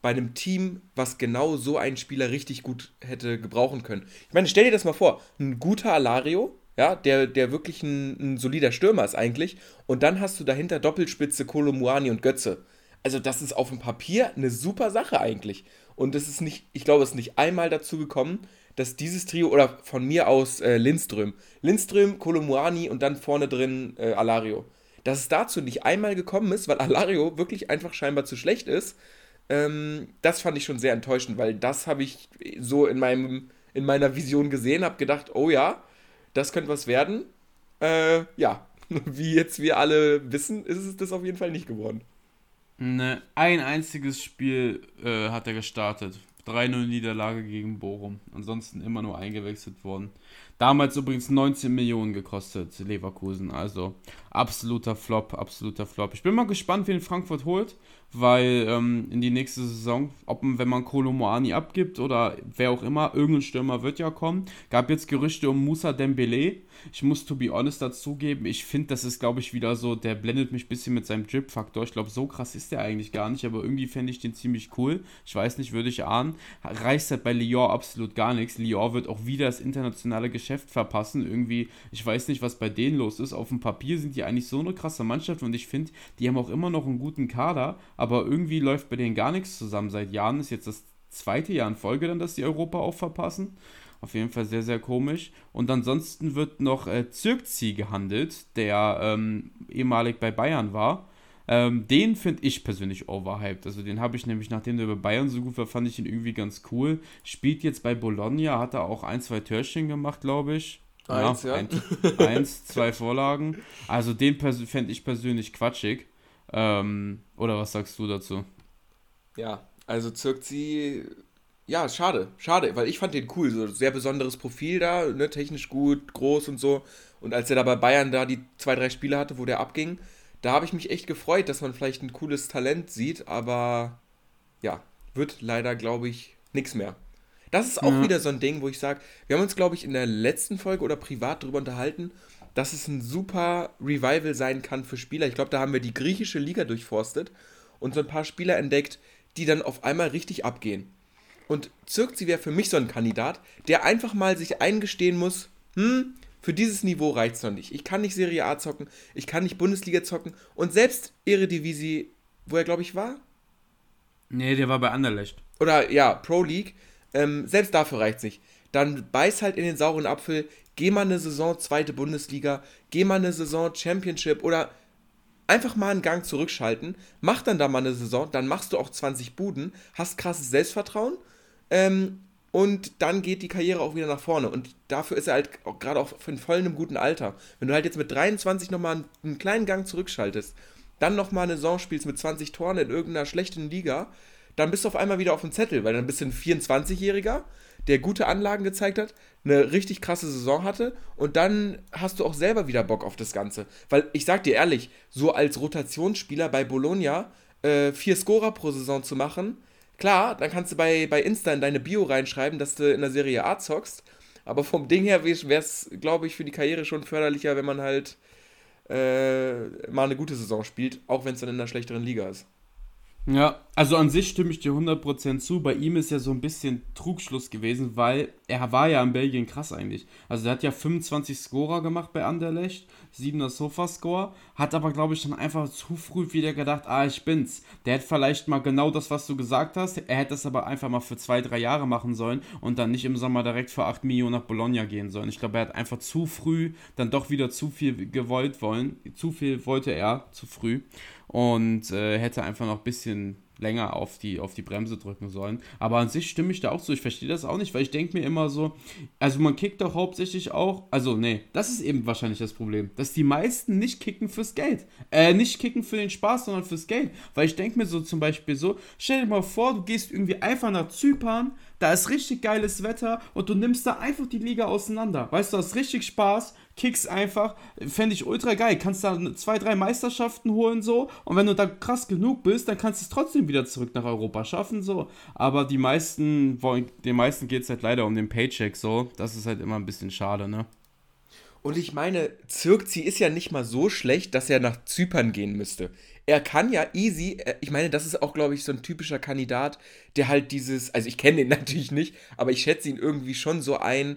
bei einem Team, was genau so einen Spieler richtig gut hätte gebrauchen können. Ich meine, stell dir das mal vor, ein guter Alario, ja, der, der wirklich ein, ein solider Stürmer ist eigentlich, und dann hast du dahinter Doppelspitze Kolomuani und Götze. Also das ist auf dem Papier eine super Sache eigentlich. Und es ist nicht, ich glaube, es ist nicht einmal dazu gekommen, dass dieses Trio, oder von mir aus äh, Lindström, Lindström, Kolomuani und dann vorne drin äh, Alario, dass es dazu nicht einmal gekommen ist, weil Alario wirklich einfach scheinbar zu schlecht ist ähm, das fand ich schon sehr enttäuschend, weil das habe ich so in, meinem, in meiner Vision gesehen, habe gedacht, oh ja, das könnte was werden. Äh, ja, [LAUGHS] wie jetzt wir alle wissen, ist es das auf jeden Fall nicht geworden. Ne, ein einziges Spiel äh, hat er gestartet. 3-0 Niederlage gegen Bochum. Ansonsten immer nur eingewechselt worden. Damals übrigens 19 Millionen gekostet, Leverkusen. Also absoluter Flop, absoluter Flop. Ich bin mal gespannt, wen Frankfurt holt weil ähm, in die nächste Saison, ob wenn man Kolomoani abgibt oder wer auch immer, irgendein Stürmer wird ja kommen. Gab jetzt Gerüchte um Musa Dembele. Ich muss to be honest dazugeben, ich finde, das ist, glaube ich, wieder so, der blendet mich ein bisschen mit seinem Drip-Faktor. Ich glaube, so krass ist der eigentlich gar nicht, aber irgendwie fände ich den ziemlich cool. Ich weiß nicht, würde ich ahnen. Reicht halt bei Lyon absolut gar nichts. Lyon wird auch wieder das internationale Geschäft verpassen. Irgendwie, ich weiß nicht, was bei denen los ist. Auf dem Papier sind die eigentlich so eine krasse Mannschaft und ich finde, die haben auch immer noch einen guten Kader, aber irgendwie läuft bei denen gar nichts zusammen. Seit Jahren ist jetzt das zweite Jahr in Folge dann, dass die Europa auch verpassen. Auf jeden Fall sehr, sehr komisch. Und ansonsten wird noch äh, Zirkzi gehandelt, der ähm, ehemalig bei Bayern war. Ähm, den finde ich persönlich overhyped. Also den habe ich nämlich, nachdem der bei Bayern so gut war, fand ich ihn irgendwie ganz cool. Spielt jetzt bei Bologna, hat er auch ein, zwei Törchen gemacht, glaube ich. Eins, ja. ja. Ein, [LAUGHS] eins, zwei Vorlagen. Also den fände ich persönlich quatschig. Ähm, oder was sagst du dazu? Ja, also Zirkzi ja, schade, schade, weil ich fand den cool, so sehr besonderes Profil da, ne, technisch gut, groß und so. Und als er da bei Bayern da die zwei, drei Spiele hatte, wo der abging, da habe ich mich echt gefreut, dass man vielleicht ein cooles Talent sieht, aber ja, wird leider, glaube ich, nichts mehr. Das ist auch ja. wieder so ein Ding, wo ich sage, wir haben uns, glaube ich, in der letzten Folge oder privat darüber unterhalten, dass es ein super Revival sein kann für Spieler. Ich glaube, da haben wir die griechische Liga durchforstet und so ein paar Spieler entdeckt, die dann auf einmal richtig abgehen. Und Zirkzi wäre für mich so ein Kandidat, der einfach mal sich eingestehen muss, hm, für dieses Niveau reicht es noch nicht. Ich kann nicht Serie A zocken, ich kann nicht Bundesliga zocken und selbst Eredivisie, wo er glaube ich war? Nee, der war bei Anderlecht. Oder ja, Pro League, ähm, selbst dafür reicht es nicht. Dann beiß halt in den sauren Apfel, geh mal eine Saison zweite Bundesliga, geh mal eine Saison Championship oder einfach mal einen Gang zurückschalten, mach dann da mal eine Saison, dann machst du auch 20 Buden, hast krasses Selbstvertrauen ähm, und dann geht die Karriere auch wieder nach vorne. Und dafür ist er halt gerade auch in voll einem guten Alter. Wenn du halt jetzt mit 23 nochmal einen, einen kleinen Gang zurückschaltest, dann nochmal eine Saison spielst mit 20 Toren in irgendeiner schlechten Liga, dann bist du auf einmal wieder auf dem Zettel, weil dann bist du ein 24-Jähriger, der gute Anlagen gezeigt hat, eine richtig krasse Saison hatte und dann hast du auch selber wieder Bock auf das Ganze. Weil ich sag dir ehrlich, so als Rotationsspieler bei Bologna äh, vier Scorer pro Saison zu machen, Klar, dann kannst du bei, bei Insta in deine Bio reinschreiben, dass du in der Serie A zockst. Aber vom Ding her wäre es, glaube ich, für die Karriere schon förderlicher, wenn man halt äh, mal eine gute Saison spielt, auch wenn es dann in einer schlechteren Liga ist. Ja, also an sich stimme ich dir 100% zu. Bei ihm ist ja so ein bisschen Trugschluss gewesen, weil er war ja in Belgien krass eigentlich. Also er hat ja 25 Scorer gemacht bei Anderlecht, 7er Sofa-Score, hat aber glaube ich dann einfach zu früh wieder gedacht, ah, ich bin's. Der hätte vielleicht mal genau das, was du gesagt hast, er hätte das aber einfach mal für zwei, drei Jahre machen sollen und dann nicht im Sommer direkt für 8 Millionen nach Bologna gehen sollen. Ich glaube, er hat einfach zu früh dann doch wieder zu viel gewollt wollen. Zu viel wollte er, zu früh und äh, hätte einfach noch ein bisschen länger auf die, auf die Bremse drücken sollen. Aber an sich stimme ich da auch zu. Ich verstehe das auch nicht, weil ich denke mir immer so, also man kickt doch hauptsächlich auch, also nee, das ist eben wahrscheinlich das Problem, dass die meisten nicht kicken fürs Geld. Äh, nicht kicken für den Spaß, sondern fürs Geld. Weil ich denke mir so zum Beispiel so, stell dir mal vor, du gehst irgendwie einfach nach Zypern, da ist richtig geiles Wetter und du nimmst da einfach die Liga auseinander. Weißt du, hast richtig Spaß, kickst einfach, fände ich ultra geil. Kannst da zwei, drei Meisterschaften holen so und wenn du da krass genug bist, dann kannst du es trotzdem wieder zurück nach Europa schaffen so. Aber die meisten, den meisten geht es halt leider um den Paycheck so. Das ist halt immer ein bisschen schade, ne? Und ich meine, Zirkzi ist ja nicht mal so schlecht, dass er nach Zypern gehen müsste. Er kann ja easy, äh, ich meine, das ist auch, glaube ich, so ein typischer Kandidat, der halt dieses, also ich kenne ihn [LAUGHS] natürlich nicht, aber ich schätze ihn irgendwie schon so ein,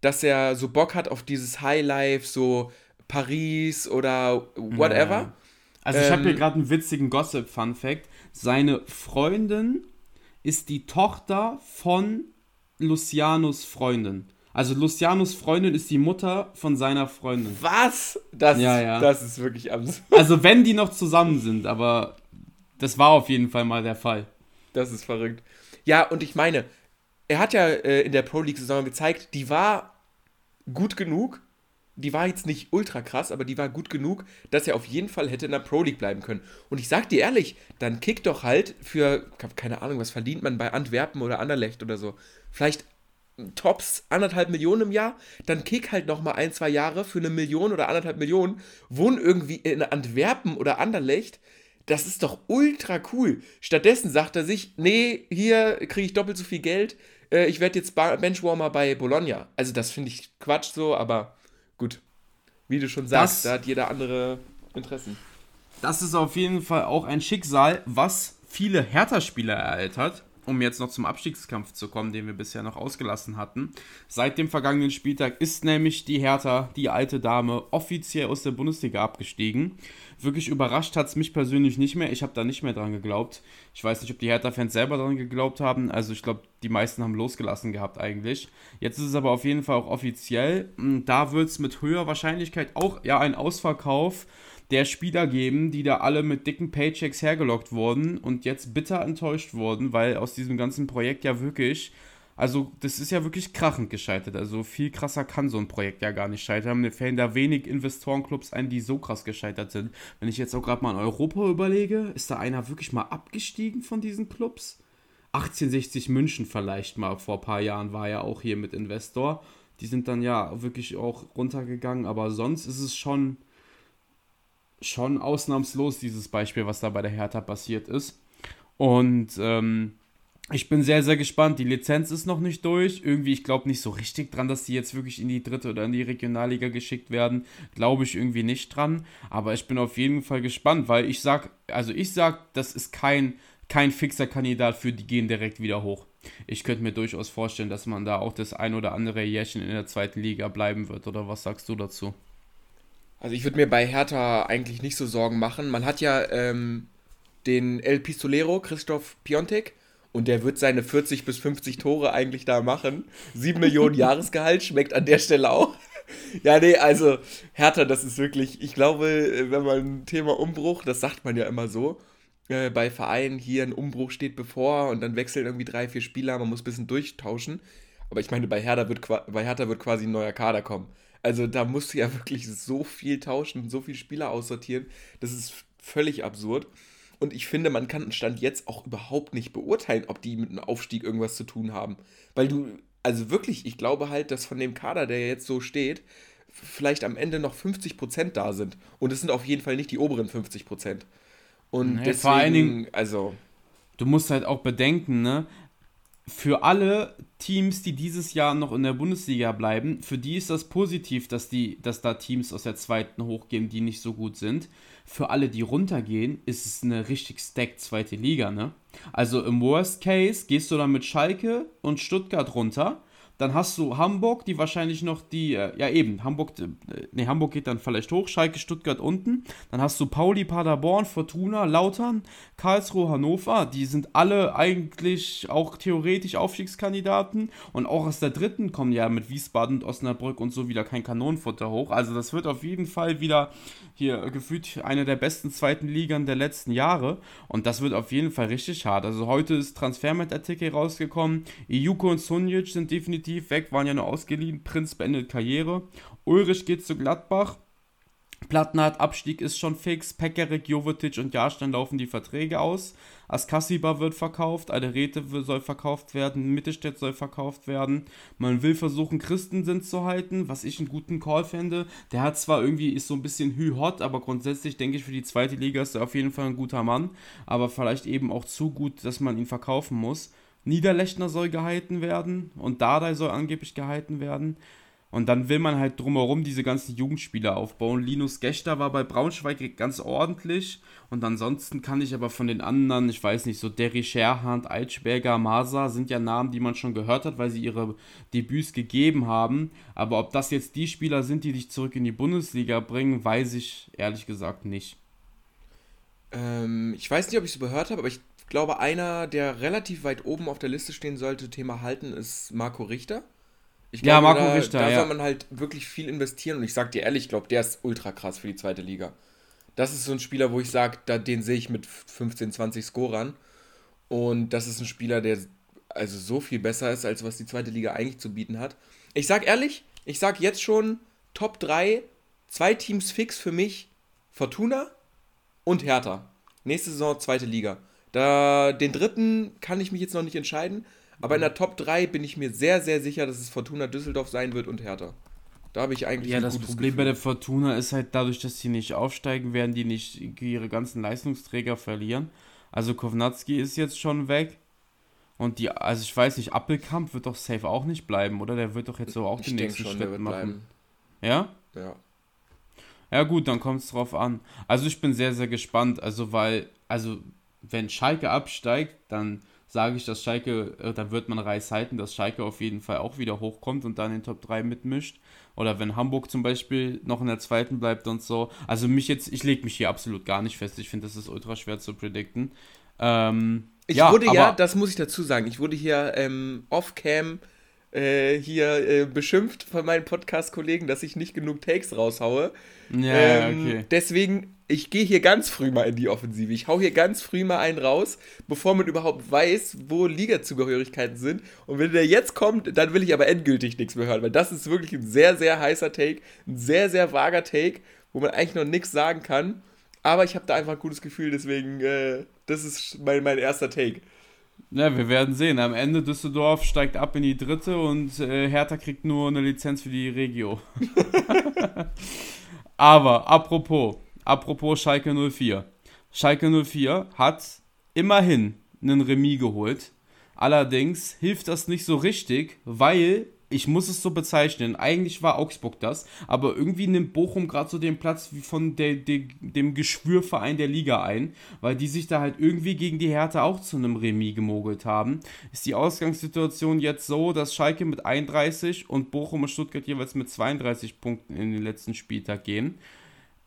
dass er so Bock hat auf dieses Highlife, so Paris oder whatever. Ja. Also ich ähm, habe hier gerade einen witzigen Gossip-Fun-Fact. Seine Freundin ist die Tochter von Lucianos Freundin. Also Lucianos Freundin ist die Mutter von seiner Freundin. Was? Das, ja, ja. das ist wirklich absurd. Also wenn die noch zusammen sind, aber das war auf jeden Fall mal der Fall. Das ist verrückt. Ja, und ich meine, er hat ja äh, in der Pro League-Saison gezeigt, die war gut genug. Die war jetzt nicht ultra krass, aber die war gut genug, dass er auf jeden Fall hätte in der Pro League bleiben können. Und ich sag dir ehrlich, dann kick doch halt für, keine Ahnung, was verdient man bei Antwerpen oder Anderlecht oder so. Vielleicht Tops anderthalb Millionen im Jahr, dann kick halt noch mal ein, zwei Jahre für eine Million oder anderthalb Millionen, wohn irgendwie in Antwerpen oder Anderlecht, das ist doch ultra cool. Stattdessen sagt er sich, nee, hier kriege ich doppelt so viel Geld, äh, ich werde jetzt Benchwarmer bei Bologna. Also das finde ich Quatsch so, aber gut. Wie du schon sagst, das, da hat jeder andere Interessen. Das ist auf jeden Fall auch ein Schicksal, was viele Hertha-Spieler ereilt hat um jetzt noch zum Abstiegskampf zu kommen, den wir bisher noch ausgelassen hatten. Seit dem vergangenen Spieltag ist nämlich die Hertha, die alte Dame, offiziell aus der Bundesliga abgestiegen. Wirklich überrascht hat es mich persönlich nicht mehr. Ich habe da nicht mehr dran geglaubt. Ich weiß nicht, ob die Hertha-Fans selber dran geglaubt haben. Also ich glaube, die meisten haben losgelassen gehabt eigentlich. Jetzt ist es aber auf jeden Fall auch offiziell. Da wird es mit höherer Wahrscheinlichkeit auch ja ein Ausverkauf der Spieler geben, die da alle mit dicken Paychecks hergelockt wurden und jetzt bitter enttäuscht wurden, weil aus diesem ganzen Projekt ja wirklich, also das ist ja wirklich krachend gescheitert. Also viel krasser kann so ein Projekt ja gar nicht scheitern. Mir fällen da wenig Investorenclubs ein, die so krass gescheitert sind. Wenn ich jetzt auch gerade mal an Europa überlege, ist da einer wirklich mal abgestiegen von diesen Clubs? 1860 München vielleicht mal vor ein paar Jahren war ja auch hier mit Investor. Die sind dann ja wirklich auch runtergegangen, aber sonst ist es schon schon ausnahmslos, dieses Beispiel, was da bei der Hertha passiert ist. Und ähm, ich bin sehr, sehr gespannt. Die Lizenz ist noch nicht durch. Irgendwie, ich glaube nicht so richtig dran, dass die jetzt wirklich in die dritte oder in die Regionalliga geschickt werden. Glaube ich irgendwie nicht dran. Aber ich bin auf jeden Fall gespannt, weil ich sag, also ich sag, das ist kein, kein fixer Kandidat für die gehen direkt wieder hoch. Ich könnte mir durchaus vorstellen, dass man da auch das ein oder andere Jährchen in der zweiten Liga bleiben wird. Oder was sagst du dazu? Also ich würde mir bei Hertha eigentlich nicht so Sorgen machen. Man hat ja ähm, den El Pistolero, Christoph Piontek, und der wird seine 40 bis 50 Tore eigentlich da machen. 7 Millionen [LAUGHS] Jahresgehalt schmeckt an der Stelle auch. ja, nee, also Hertha, das ist wirklich, ich glaube, äh, wenn man ein Thema Umbruch, das sagt man ja immer so, äh, bei Vereinen hier ein Umbruch steht bevor und dann wechseln irgendwie drei, vier Spieler, man muss ein bisschen durchtauschen. Aber ich meine, bei Hertha wird, bei Hertha wird quasi ein neuer Kader kommen. Also da musst du ja [LAUGHS] wirklich so viel tauschen, so viele Spieler aussortieren. Das ist völlig absurd. Und ich finde, man kann Stand jetzt auch überhaupt nicht beurteilen, ob die mit einem Aufstieg irgendwas zu tun haben. Weil du, also wirklich, ich glaube halt, dass von dem Kader, der jetzt so steht, vielleicht am Ende noch 50% da sind. Und es sind auf jeden Fall nicht die oberen 50%. Und nee, deswegen, vor allen Dingen, also. Du musst halt auch bedenken, ne? Für alle Teams, die dieses Jahr noch in der Bundesliga bleiben, für die ist das positiv, dass, die, dass da Teams aus der zweiten hochgehen, die nicht so gut sind. Für alle, die runtergehen, ist es eine richtig stacked zweite Liga, ne? Also im Worst Case gehst du dann mit Schalke und Stuttgart runter dann hast du Hamburg, die wahrscheinlich noch die, äh, ja eben, Hamburg, äh, ne, Hamburg geht dann vielleicht hoch, Schalke, Stuttgart unten. Dann hast du Pauli, Paderborn, Fortuna, Lautern, Karlsruhe, Hannover. Die sind alle eigentlich auch theoretisch Aufstiegskandidaten. Und auch aus der dritten kommen ja mit Wiesbaden und Osnabrück und so wieder kein Kanonenfutter hoch. Also das wird auf jeden Fall wieder hier gefühlt eine der besten zweiten Ligen der letzten Jahre. Und das wird auf jeden Fall richtig hart. Also heute ist Transfermarkt-Artikel rausgekommen. Iuko und Sunjic sind definitiv definitiv weg, waren ja nur ausgeliehen. Prinz beendet Karriere. Ulrich geht zu Gladbach. Plattenhardt, Abstieg ist schon fix. Pekarik, Jovetic und Jahrstein laufen die Verträge aus. Askasiba wird verkauft, Alderete soll verkauft werden, Mittelstädt soll verkauft werden. Man will versuchen, Christensen zu halten, was ich einen guten Call fände. Der hat zwar irgendwie, ist so ein bisschen hü-hot, aber grundsätzlich denke ich, für die zweite Liga ist er auf jeden Fall ein guter Mann. Aber vielleicht eben auch zu gut, dass man ihn verkaufen muss. Niederlechner soll gehalten werden und Dardai soll angeblich gehalten werden. Und dann will man halt drumherum diese ganzen Jugendspieler aufbauen. Linus Gechter war bei Braunschweig ganz ordentlich. Und ansonsten kann ich aber von den anderen, ich weiß nicht, so Derry Scherhand, Eitschberger, Masa sind ja Namen, die man schon gehört hat, weil sie ihre Debüts gegeben haben. Aber ob das jetzt die Spieler sind, die dich zurück in die Bundesliga bringen, weiß ich ehrlich gesagt nicht. Ähm, ich weiß nicht, ob ich es gehört habe, aber ich glaube, einer, der relativ weit oben auf der Liste stehen sollte, Thema halten, ist Marco Richter. Ich glaube, ja, Marco da, Richter. Da ja. soll man halt wirklich viel investieren und ich sag dir ehrlich, ich glaube, der ist ultra krass für die zweite Liga. Das ist so ein Spieler, wo ich sage, den sehe ich mit 15, 20 Scorern. Und das ist ein Spieler, der also so viel besser ist, als was die zweite Liga eigentlich zu bieten hat. Ich sag ehrlich, ich sag jetzt schon Top 3, zwei Teams fix für mich: Fortuna und Hertha. Nächste Saison zweite Liga. Da, den dritten kann ich mich jetzt noch nicht entscheiden, aber in der Top 3 bin ich mir sehr, sehr sicher, dass es Fortuna Düsseldorf sein wird und Hertha. Da habe ich eigentlich Ja, das Problem Gefühl. bei der Fortuna ist halt dadurch, dass sie nicht aufsteigen, werden die nicht ihre ganzen Leistungsträger verlieren. Also Kovnatski ist jetzt schon weg. Und die, also ich weiß nicht, Appelkamp wird doch safe auch nicht bleiben, oder? Der wird doch jetzt so auch ich den nächsten schon, Schritt machen. Bleiben. Ja? Ja. Ja, gut, dann kommt es drauf an. Also ich bin sehr, sehr gespannt. Also, weil, also wenn Schalke absteigt, dann sage ich, dass Schalke, äh, dann wird man Reis halten, dass Schalke auf jeden Fall auch wieder hochkommt und dann in den Top 3 mitmischt. Oder wenn Hamburg zum Beispiel noch in der zweiten bleibt und so. Also mich jetzt, ich lege mich hier absolut gar nicht fest. Ich finde, das ist ultra schwer zu predikten. Ähm, ich ja, wurde ja, das muss ich dazu sagen, ich wurde hier ähm, off-cam äh, hier äh, beschimpft von meinen Podcast-Kollegen, dass ich nicht genug Takes raushaue. Ja, ähm, okay. Deswegen, ich gehe hier ganz früh mal in die Offensive. Ich hau hier ganz früh mal einen raus, bevor man überhaupt weiß, wo Liga-Zugehörigkeiten sind. Und wenn der jetzt kommt, dann will ich aber endgültig nichts mehr hören, weil das ist wirklich ein sehr, sehr heißer Take, ein sehr, sehr vager Take, wo man eigentlich noch nichts sagen kann. Aber ich habe da einfach ein gutes Gefühl, deswegen, äh, das ist mein, mein erster Take. Ja, wir werden sehen. Am Ende Düsseldorf steigt ab in die dritte und äh, Hertha kriegt nur eine Lizenz für die Regio. [LAUGHS] Aber apropos, apropos Schalke 04. Schalke 04 hat immerhin einen Remis geholt. Allerdings hilft das nicht so richtig, weil ich muss es so bezeichnen, eigentlich war Augsburg das, aber irgendwie nimmt Bochum gerade so den Platz wie von der, der, dem Geschwürverein der Liga ein, weil die sich da halt irgendwie gegen die Hertha auch zu einem Remis gemogelt haben. Ist die Ausgangssituation jetzt so, dass Schalke mit 31 und Bochum und Stuttgart jeweils mit 32 Punkten in den letzten Spieltag gehen.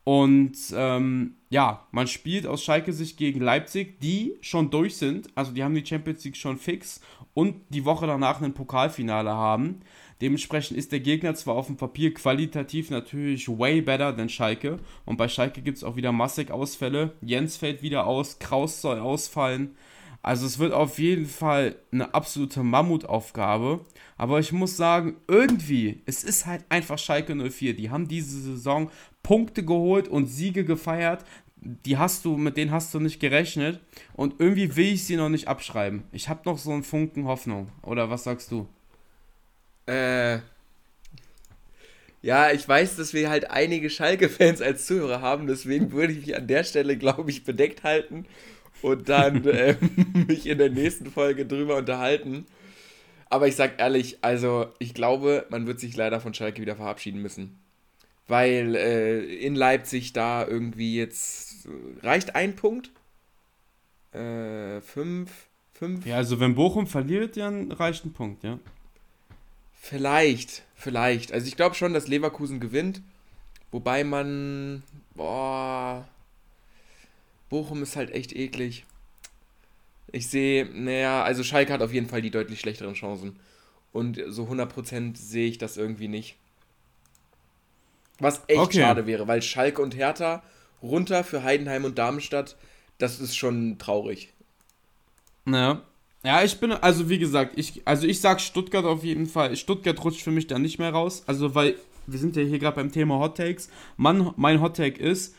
Und ähm, ja, man spielt aus Schalke sich gegen Leipzig, die schon durch sind. Also die haben die Champions League schon fix und die Woche danach ein Pokalfinale haben. Dementsprechend ist der Gegner zwar auf dem Papier qualitativ natürlich way better than Schalke. Und bei Schalke gibt es auch wieder massig Ausfälle. Jens fällt wieder aus, Kraus soll ausfallen. Also es wird auf jeden Fall eine absolute Mammutaufgabe. Aber ich muss sagen, irgendwie, es ist halt einfach Schalke 04. Die haben diese Saison Punkte geholt und Siege gefeiert. Die hast du, mit denen hast du nicht gerechnet. Und irgendwie will ich sie noch nicht abschreiben. Ich habe noch so einen Funken Hoffnung. Oder was sagst du? Äh. Ja, ich weiß, dass wir halt einige Schalke-Fans als Zuhörer haben, deswegen würde ich mich an der Stelle, glaube ich, bedeckt halten und dann [LAUGHS] äh, [LAUGHS] mich in der nächsten Folge drüber unterhalten. Aber ich sag ehrlich, also ich glaube, man wird sich leider von Schalke wieder verabschieden müssen. Weil äh, in Leipzig da irgendwie jetzt reicht ein Punkt. Äh, fünf, fünf. Ja, also wenn Bochum verliert, dann reicht ein Punkt, ja. Vielleicht, vielleicht. Also ich glaube schon, dass Leverkusen gewinnt. Wobei man. Boah. Bochum ist halt echt eklig. Ich sehe, naja, also Schalke hat auf jeden Fall die deutlich schlechteren Chancen. Und so 100% sehe ich das irgendwie nicht. Was echt okay. schade wäre, weil Schalke und Hertha runter für Heidenheim und Darmstadt, das ist schon traurig. Naja. Ja, ich bin, also wie gesagt, ich, also ich sag Stuttgart auf jeden Fall. Stuttgart rutscht für mich da nicht mehr raus. Also, weil wir sind ja hier gerade beim Thema Hot Takes. Mann, mein Hot Take ist,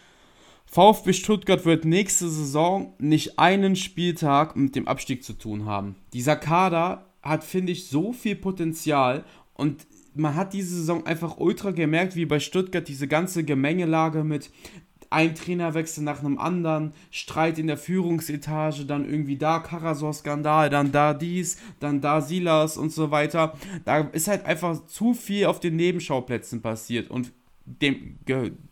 VfB Stuttgart wird nächste Saison nicht einen Spieltag mit dem Abstieg zu tun haben. Dieser Kader hat, finde ich, so viel Potenzial und man hat diese Saison einfach ultra gemerkt, wie bei Stuttgart diese ganze Gemengelage mit ein Trainerwechsel nach einem anderen, Streit in der Führungsetage, dann irgendwie da Karasor-Skandal, dann da dies, dann da Silas und so weiter. Da ist halt einfach zu viel auf den Nebenschauplätzen passiert und dem,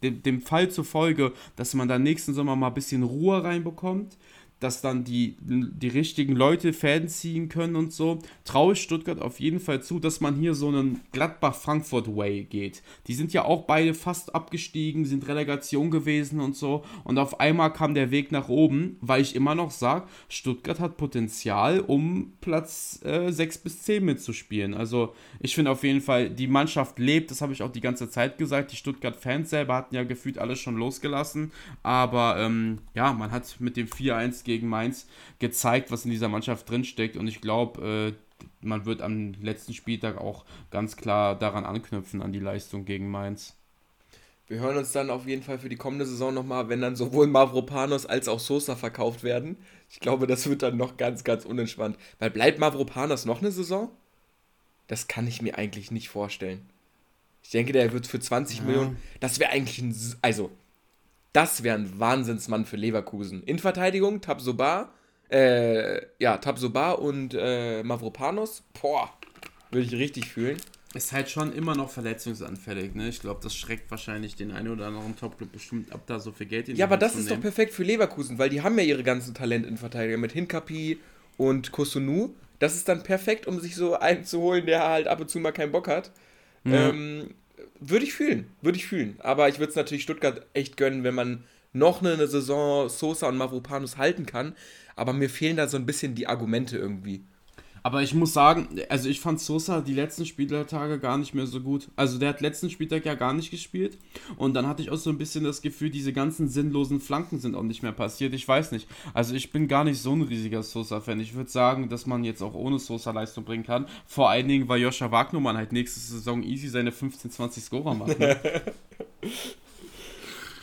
dem, dem Fall zufolge, dass man da nächsten Sommer mal ein bisschen Ruhe reinbekommt, dass dann die, die richtigen Leute Fäden ziehen können und so, traue ich Stuttgart auf jeden Fall zu, dass man hier so einen Gladbach-Frankfurt-Way geht. Die sind ja auch beide fast abgestiegen, sind Relegation gewesen und so. Und auf einmal kam der Weg nach oben, weil ich immer noch sage, Stuttgart hat Potenzial, um Platz äh, 6 bis 10 mitzuspielen. Also ich finde auf jeden Fall, die Mannschaft lebt, das habe ich auch die ganze Zeit gesagt. Die Stuttgart-Fans selber hatten ja gefühlt alles schon losgelassen. Aber ähm, ja, man hat mit dem 4-1 gegen Mainz gezeigt, was in dieser Mannschaft drinsteckt. Und ich glaube, äh, man wird am letzten Spieltag auch ganz klar daran anknüpfen, an die Leistung gegen Mainz. Wir hören uns dann auf jeden Fall für die kommende Saison nochmal, wenn dann sowohl Mavropanos als auch Sosa verkauft werden. Ich glaube, das wird dann noch ganz, ganz unentspannt. Weil bleibt Mavropanos noch eine Saison? Das kann ich mir eigentlich nicht vorstellen. Ich denke, der wird für 20 ja. Millionen. Das wäre eigentlich ein. Also, das wäre ein Wahnsinnsmann für Leverkusen. In Verteidigung Tabsoba, äh, ja, Tabsoba und äh, Mavropanos. Boah, würde ich richtig fühlen. Ist halt schon immer noch verletzungsanfällig, ne? Ich glaube, das schreckt wahrscheinlich den einen oder anderen Topclub bestimmt ab, da so viel Geld in die Ja, aber das ist doch perfekt für Leverkusen, weil die haben ja ihre ganzen Talente in Verteidigung mit Hinkapi und Kosunu. Das ist dann perfekt, um sich so einen zu holen, der halt ab und zu mal keinen Bock hat. Ja. Ähm, würde ich fühlen, würde ich fühlen. Aber ich würde es natürlich Stuttgart echt gönnen, wenn man noch eine Saison Sosa und Mavropanos halten kann. Aber mir fehlen da so ein bisschen die Argumente irgendwie. Aber ich muss sagen, also ich fand Sosa die letzten Spieltage gar nicht mehr so gut. Also der hat letzten Spieltag ja gar nicht gespielt. Und dann hatte ich auch so ein bisschen das Gefühl, diese ganzen sinnlosen Flanken sind auch nicht mehr passiert. Ich weiß nicht. Also ich bin gar nicht so ein riesiger Sosa-Fan. Ich würde sagen, dass man jetzt auch ohne Sosa Leistung bringen kann. Vor allen Dingen, weil Joscha Wagnermann halt nächste Saison easy seine 15, 20 Scorer macht. Ne? [LAUGHS]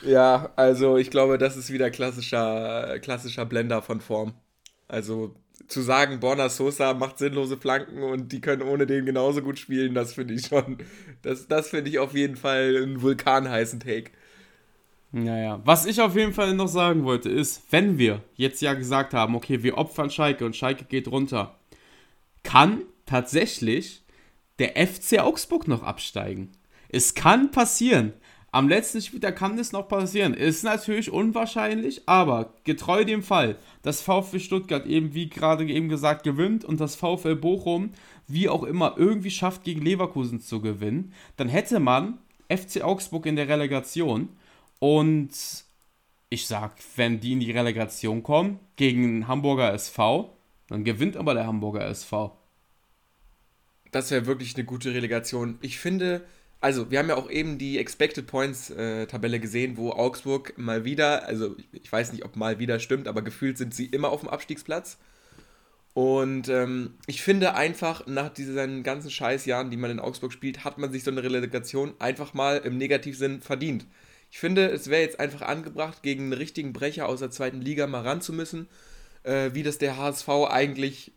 ja, also ich glaube, das ist wieder klassischer, klassischer Blender von Form. Also zu sagen, Borna Sosa macht sinnlose Flanken und die können ohne den genauso gut spielen, das finde ich schon, das, das finde ich auf jeden Fall einen vulkanheißen Take. Naja, was ich auf jeden Fall noch sagen wollte, ist, wenn wir jetzt ja gesagt haben, okay, wir opfern Schalke und Schalke geht runter, kann tatsächlich der FC Augsburg noch absteigen. Es kann passieren. Am letzten Spieltag kann das noch passieren. Ist natürlich unwahrscheinlich, aber getreu dem Fall, dass VfB Stuttgart eben, wie gerade eben gesagt, gewinnt und das VfL Bochum, wie auch immer, irgendwie schafft, gegen Leverkusen zu gewinnen, dann hätte man FC Augsburg in der Relegation und ich sag, wenn die in die Relegation kommen, gegen Hamburger SV, dann gewinnt aber der Hamburger SV. Das wäre wirklich eine gute Relegation. Ich finde, also wir haben ja auch eben die Expected Points äh, gesehen, wo Augsburg mal wieder, also ich weiß nicht, ob mal wieder stimmt, aber gefühlt sind sie immer auf dem Abstiegsplatz. Und ähm, ich finde einfach, nach diesen ganzen Scheißjahren, die man in Augsburg spielt, hat man sich so eine Relegation einfach mal im Negativsinn verdient. Ich finde, es wäre jetzt einfach angebracht, gegen einen richtigen Brecher aus der zweiten Liga mal ran zu müssen, äh, wie das der HSV eigentlich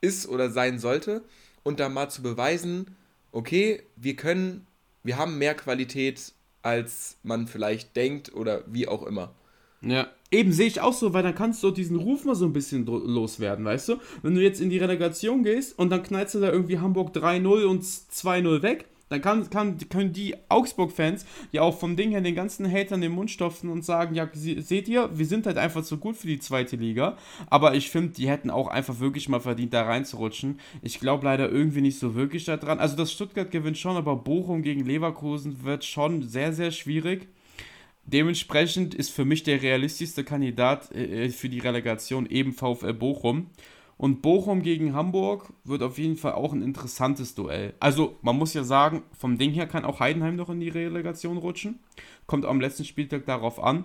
ist oder sein sollte. Und da mal zu beweisen, okay, wir können wir haben mehr Qualität, als man vielleicht denkt oder wie auch immer. Ja, Eben sehe ich auch so, weil dann kannst du diesen Ruf mal so ein bisschen loswerden, weißt du? Wenn du jetzt in die Relegation gehst und dann knallst du da irgendwie Hamburg 3-0 und 2-0 weg, dann kann, kann, können die Augsburg-Fans ja auch vom Ding her den ganzen Hatern den Mund stopfen und sagen, ja, seht ihr, wir sind halt einfach zu gut für die zweite Liga. Aber ich finde, die hätten auch einfach wirklich mal verdient, da reinzurutschen. Ich glaube leider irgendwie nicht so wirklich daran. Also das Stuttgart gewinnt schon, aber Bochum gegen Leverkusen wird schon sehr, sehr schwierig. Dementsprechend ist für mich der realistischste Kandidat äh, für die Relegation eben VfL Bochum. Und Bochum gegen Hamburg wird auf jeden Fall auch ein interessantes Duell. Also, man muss ja sagen, vom Ding her kann auch Heidenheim noch in die Relegation rutschen. Kommt am letzten Spieltag darauf an.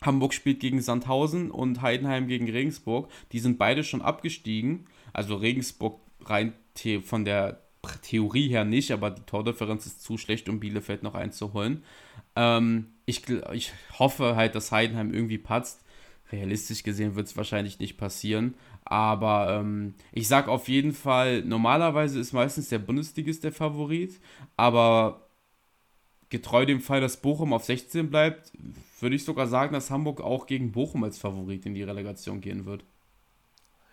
Hamburg spielt gegen Sandhausen und Heidenheim gegen Regensburg. Die sind beide schon abgestiegen. Also Regensburg rein von der Theorie her nicht, aber die Tordifferenz ist zu schlecht, um Bielefeld noch einzuholen. Ähm, ich, ich hoffe halt, dass Heidenheim irgendwie patzt. Realistisch gesehen wird es wahrscheinlich nicht passieren. Aber ähm, ich sage auf jeden Fall, normalerweise ist meistens der Bundesligist der Favorit. Aber getreu dem Fall, dass Bochum auf 16 bleibt, würde ich sogar sagen, dass Hamburg auch gegen Bochum als Favorit in die Relegation gehen wird.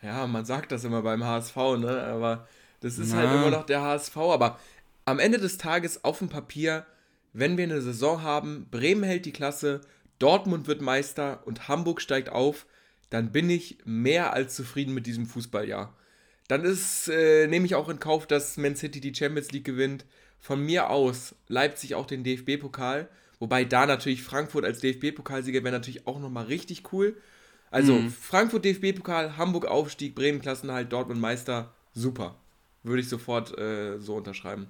Ja, man sagt das immer beim HSV, ne? Aber das ist Na. halt immer noch der HSV. Aber am Ende des Tages auf dem Papier, wenn wir eine Saison haben, Bremen hält die Klasse, Dortmund wird Meister und Hamburg steigt auf, dann bin ich mehr als zufrieden mit diesem Fußballjahr. Dann ist, äh, nehme ich auch in Kauf, dass Man City die Champions League gewinnt. Von mir aus Leipzig auch den DFB-Pokal. Wobei da natürlich Frankfurt als DFB-Pokalsieger wäre natürlich auch nochmal richtig cool. Also mhm. Frankfurt DFB-Pokal, Hamburg Aufstieg, Bremen Klassenhalt, Dortmund Meister. Super. Würde ich sofort äh, so unterschreiben.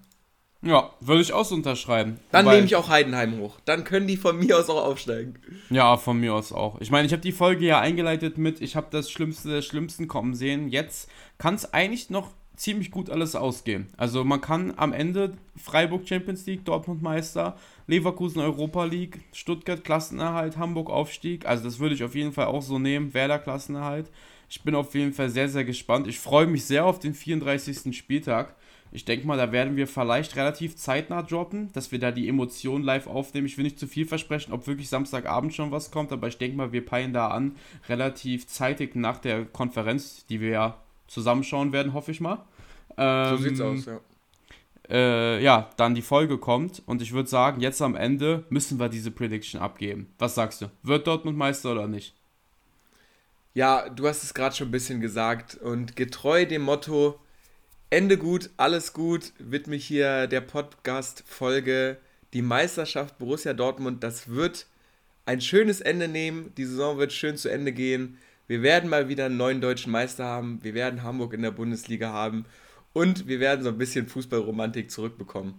Ja, würde ich auch so unterschreiben. Dann nehme ich auch Heidenheim hoch. Dann können die von mir aus auch aufsteigen. Ja, von mir aus auch. Ich meine, ich habe die Folge ja eingeleitet mit, ich habe das Schlimmste des Schlimmsten kommen sehen. Jetzt kann es eigentlich noch ziemlich gut alles ausgehen. Also man kann am Ende Freiburg Champions League, Dortmund Meister, Leverkusen Europa League, Stuttgart Klassenerhalt, Hamburg Aufstieg. Also das würde ich auf jeden Fall auch so nehmen, Werder Klassenerhalt. Ich bin auf jeden Fall sehr, sehr gespannt. Ich freue mich sehr auf den 34. Spieltag. Ich denke mal, da werden wir vielleicht relativ zeitnah droppen, dass wir da die Emotionen live aufnehmen. Ich will nicht zu viel versprechen, ob wirklich Samstagabend schon was kommt, aber ich denke mal, wir peilen da an, relativ zeitig nach der Konferenz, die wir ja zusammenschauen werden, hoffe ich mal. Ähm, so sieht's aus, ja. Äh, ja, dann die Folge kommt und ich würde sagen, jetzt am Ende müssen wir diese Prediction abgeben. Was sagst du? Wird Dortmund Meister oder nicht? Ja, du hast es gerade schon ein bisschen gesagt und getreu dem Motto, Ende gut, alles gut, widme ich hier der Podcast-Folge die Meisterschaft Borussia Dortmund. Das wird ein schönes Ende nehmen. Die Saison wird schön zu Ende gehen. Wir werden mal wieder einen neuen deutschen Meister haben. Wir werden Hamburg in der Bundesliga haben. Und wir werden so ein bisschen Fußballromantik zurückbekommen.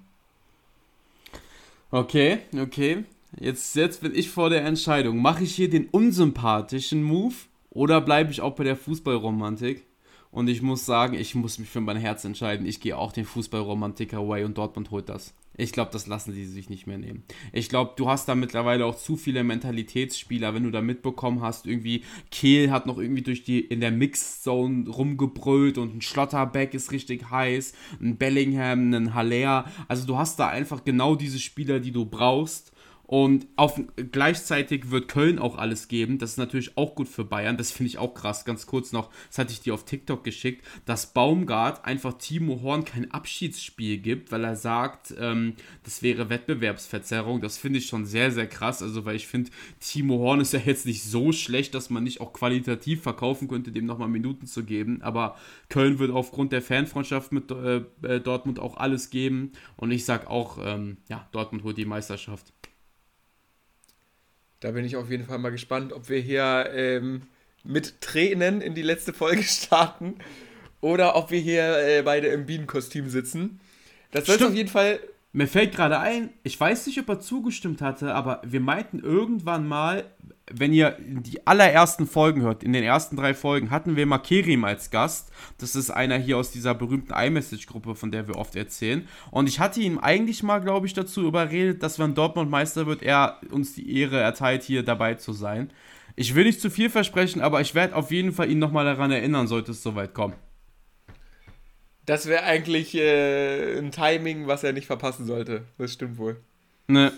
Okay, okay. Jetzt, jetzt bin ich vor der Entscheidung. Mache ich hier den unsympathischen Move oder bleibe ich auch bei der Fußballromantik? Und ich muss sagen, ich muss mich für mein Herz entscheiden. Ich gehe auch den Fußballromantiker way und Dortmund holt das. Ich glaube, das lassen sie sich nicht mehr nehmen. Ich glaube, du hast da mittlerweile auch zu viele Mentalitätsspieler, wenn du da mitbekommen hast, irgendwie Kehl hat noch irgendwie durch die in der Mixzone rumgebrüllt und ein Schlotterbeck ist richtig heiß, ein Bellingham, ein Haller. Also du hast da einfach genau diese Spieler, die du brauchst und auf, gleichzeitig wird Köln auch alles geben. Das ist natürlich auch gut für Bayern. Das finde ich auch krass. Ganz kurz noch, das hatte ich dir auf TikTok geschickt, dass Baumgart einfach Timo Horn kein Abschiedsspiel gibt, weil er sagt, ähm, das wäre Wettbewerbsverzerrung. Das finde ich schon sehr, sehr krass. Also, weil ich finde, Timo Horn ist ja jetzt nicht so schlecht, dass man nicht auch qualitativ verkaufen könnte, dem nochmal Minuten zu geben. Aber Köln wird aufgrund der Fanfreundschaft mit äh, äh Dortmund auch alles geben. Und ich sage auch, ähm, ja, Dortmund holt die Meisterschaft. Da bin ich auf jeden Fall mal gespannt, ob wir hier ähm, mit Tränen in die letzte Folge [LAUGHS] starten oder ob wir hier äh, beide im Bienenkostüm sitzen. Das soll auf jeden Fall mir fällt gerade ein, ich weiß nicht, ob er zugestimmt hatte, aber wir meinten irgendwann mal, wenn ihr die allerersten Folgen hört, in den ersten drei Folgen, hatten wir mal Kerim als Gast. Das ist einer hier aus dieser berühmten iMessage-Gruppe, von der wir oft erzählen. Und ich hatte ihm eigentlich mal, glaube ich, dazu überredet, dass wenn Dortmund Meister wird, er uns die Ehre erteilt, hier dabei zu sein. Ich will nicht zu viel versprechen, aber ich werde auf jeden Fall ihn nochmal daran erinnern, sollte es soweit kommen. Das wäre eigentlich äh, ein Timing, was er nicht verpassen sollte. Das stimmt wohl. Ne.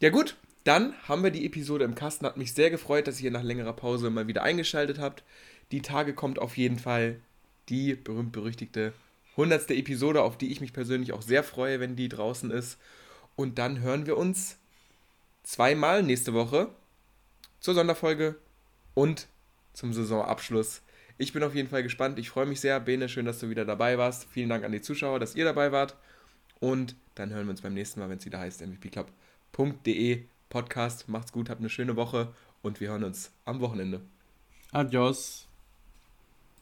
Ja, gut. Dann haben wir die Episode im Kasten. Hat mich sehr gefreut, dass ihr nach längerer Pause mal wieder eingeschaltet habt. Die Tage kommt auf jeden Fall die berühmt-berüchtigte 100. Episode, auf die ich mich persönlich auch sehr freue, wenn die draußen ist. Und dann hören wir uns zweimal nächste Woche zur Sonderfolge und zum Saisonabschluss. Ich bin auf jeden Fall gespannt. Ich freue mich sehr. Bene, schön, dass du wieder dabei warst. Vielen Dank an die Zuschauer, dass ihr dabei wart. Und dann hören wir uns beim nächsten Mal, wenn es wieder heißt mvpclub.de Podcast. Macht's gut, habt eine schöne Woche und wir hören uns am Wochenende. Adios.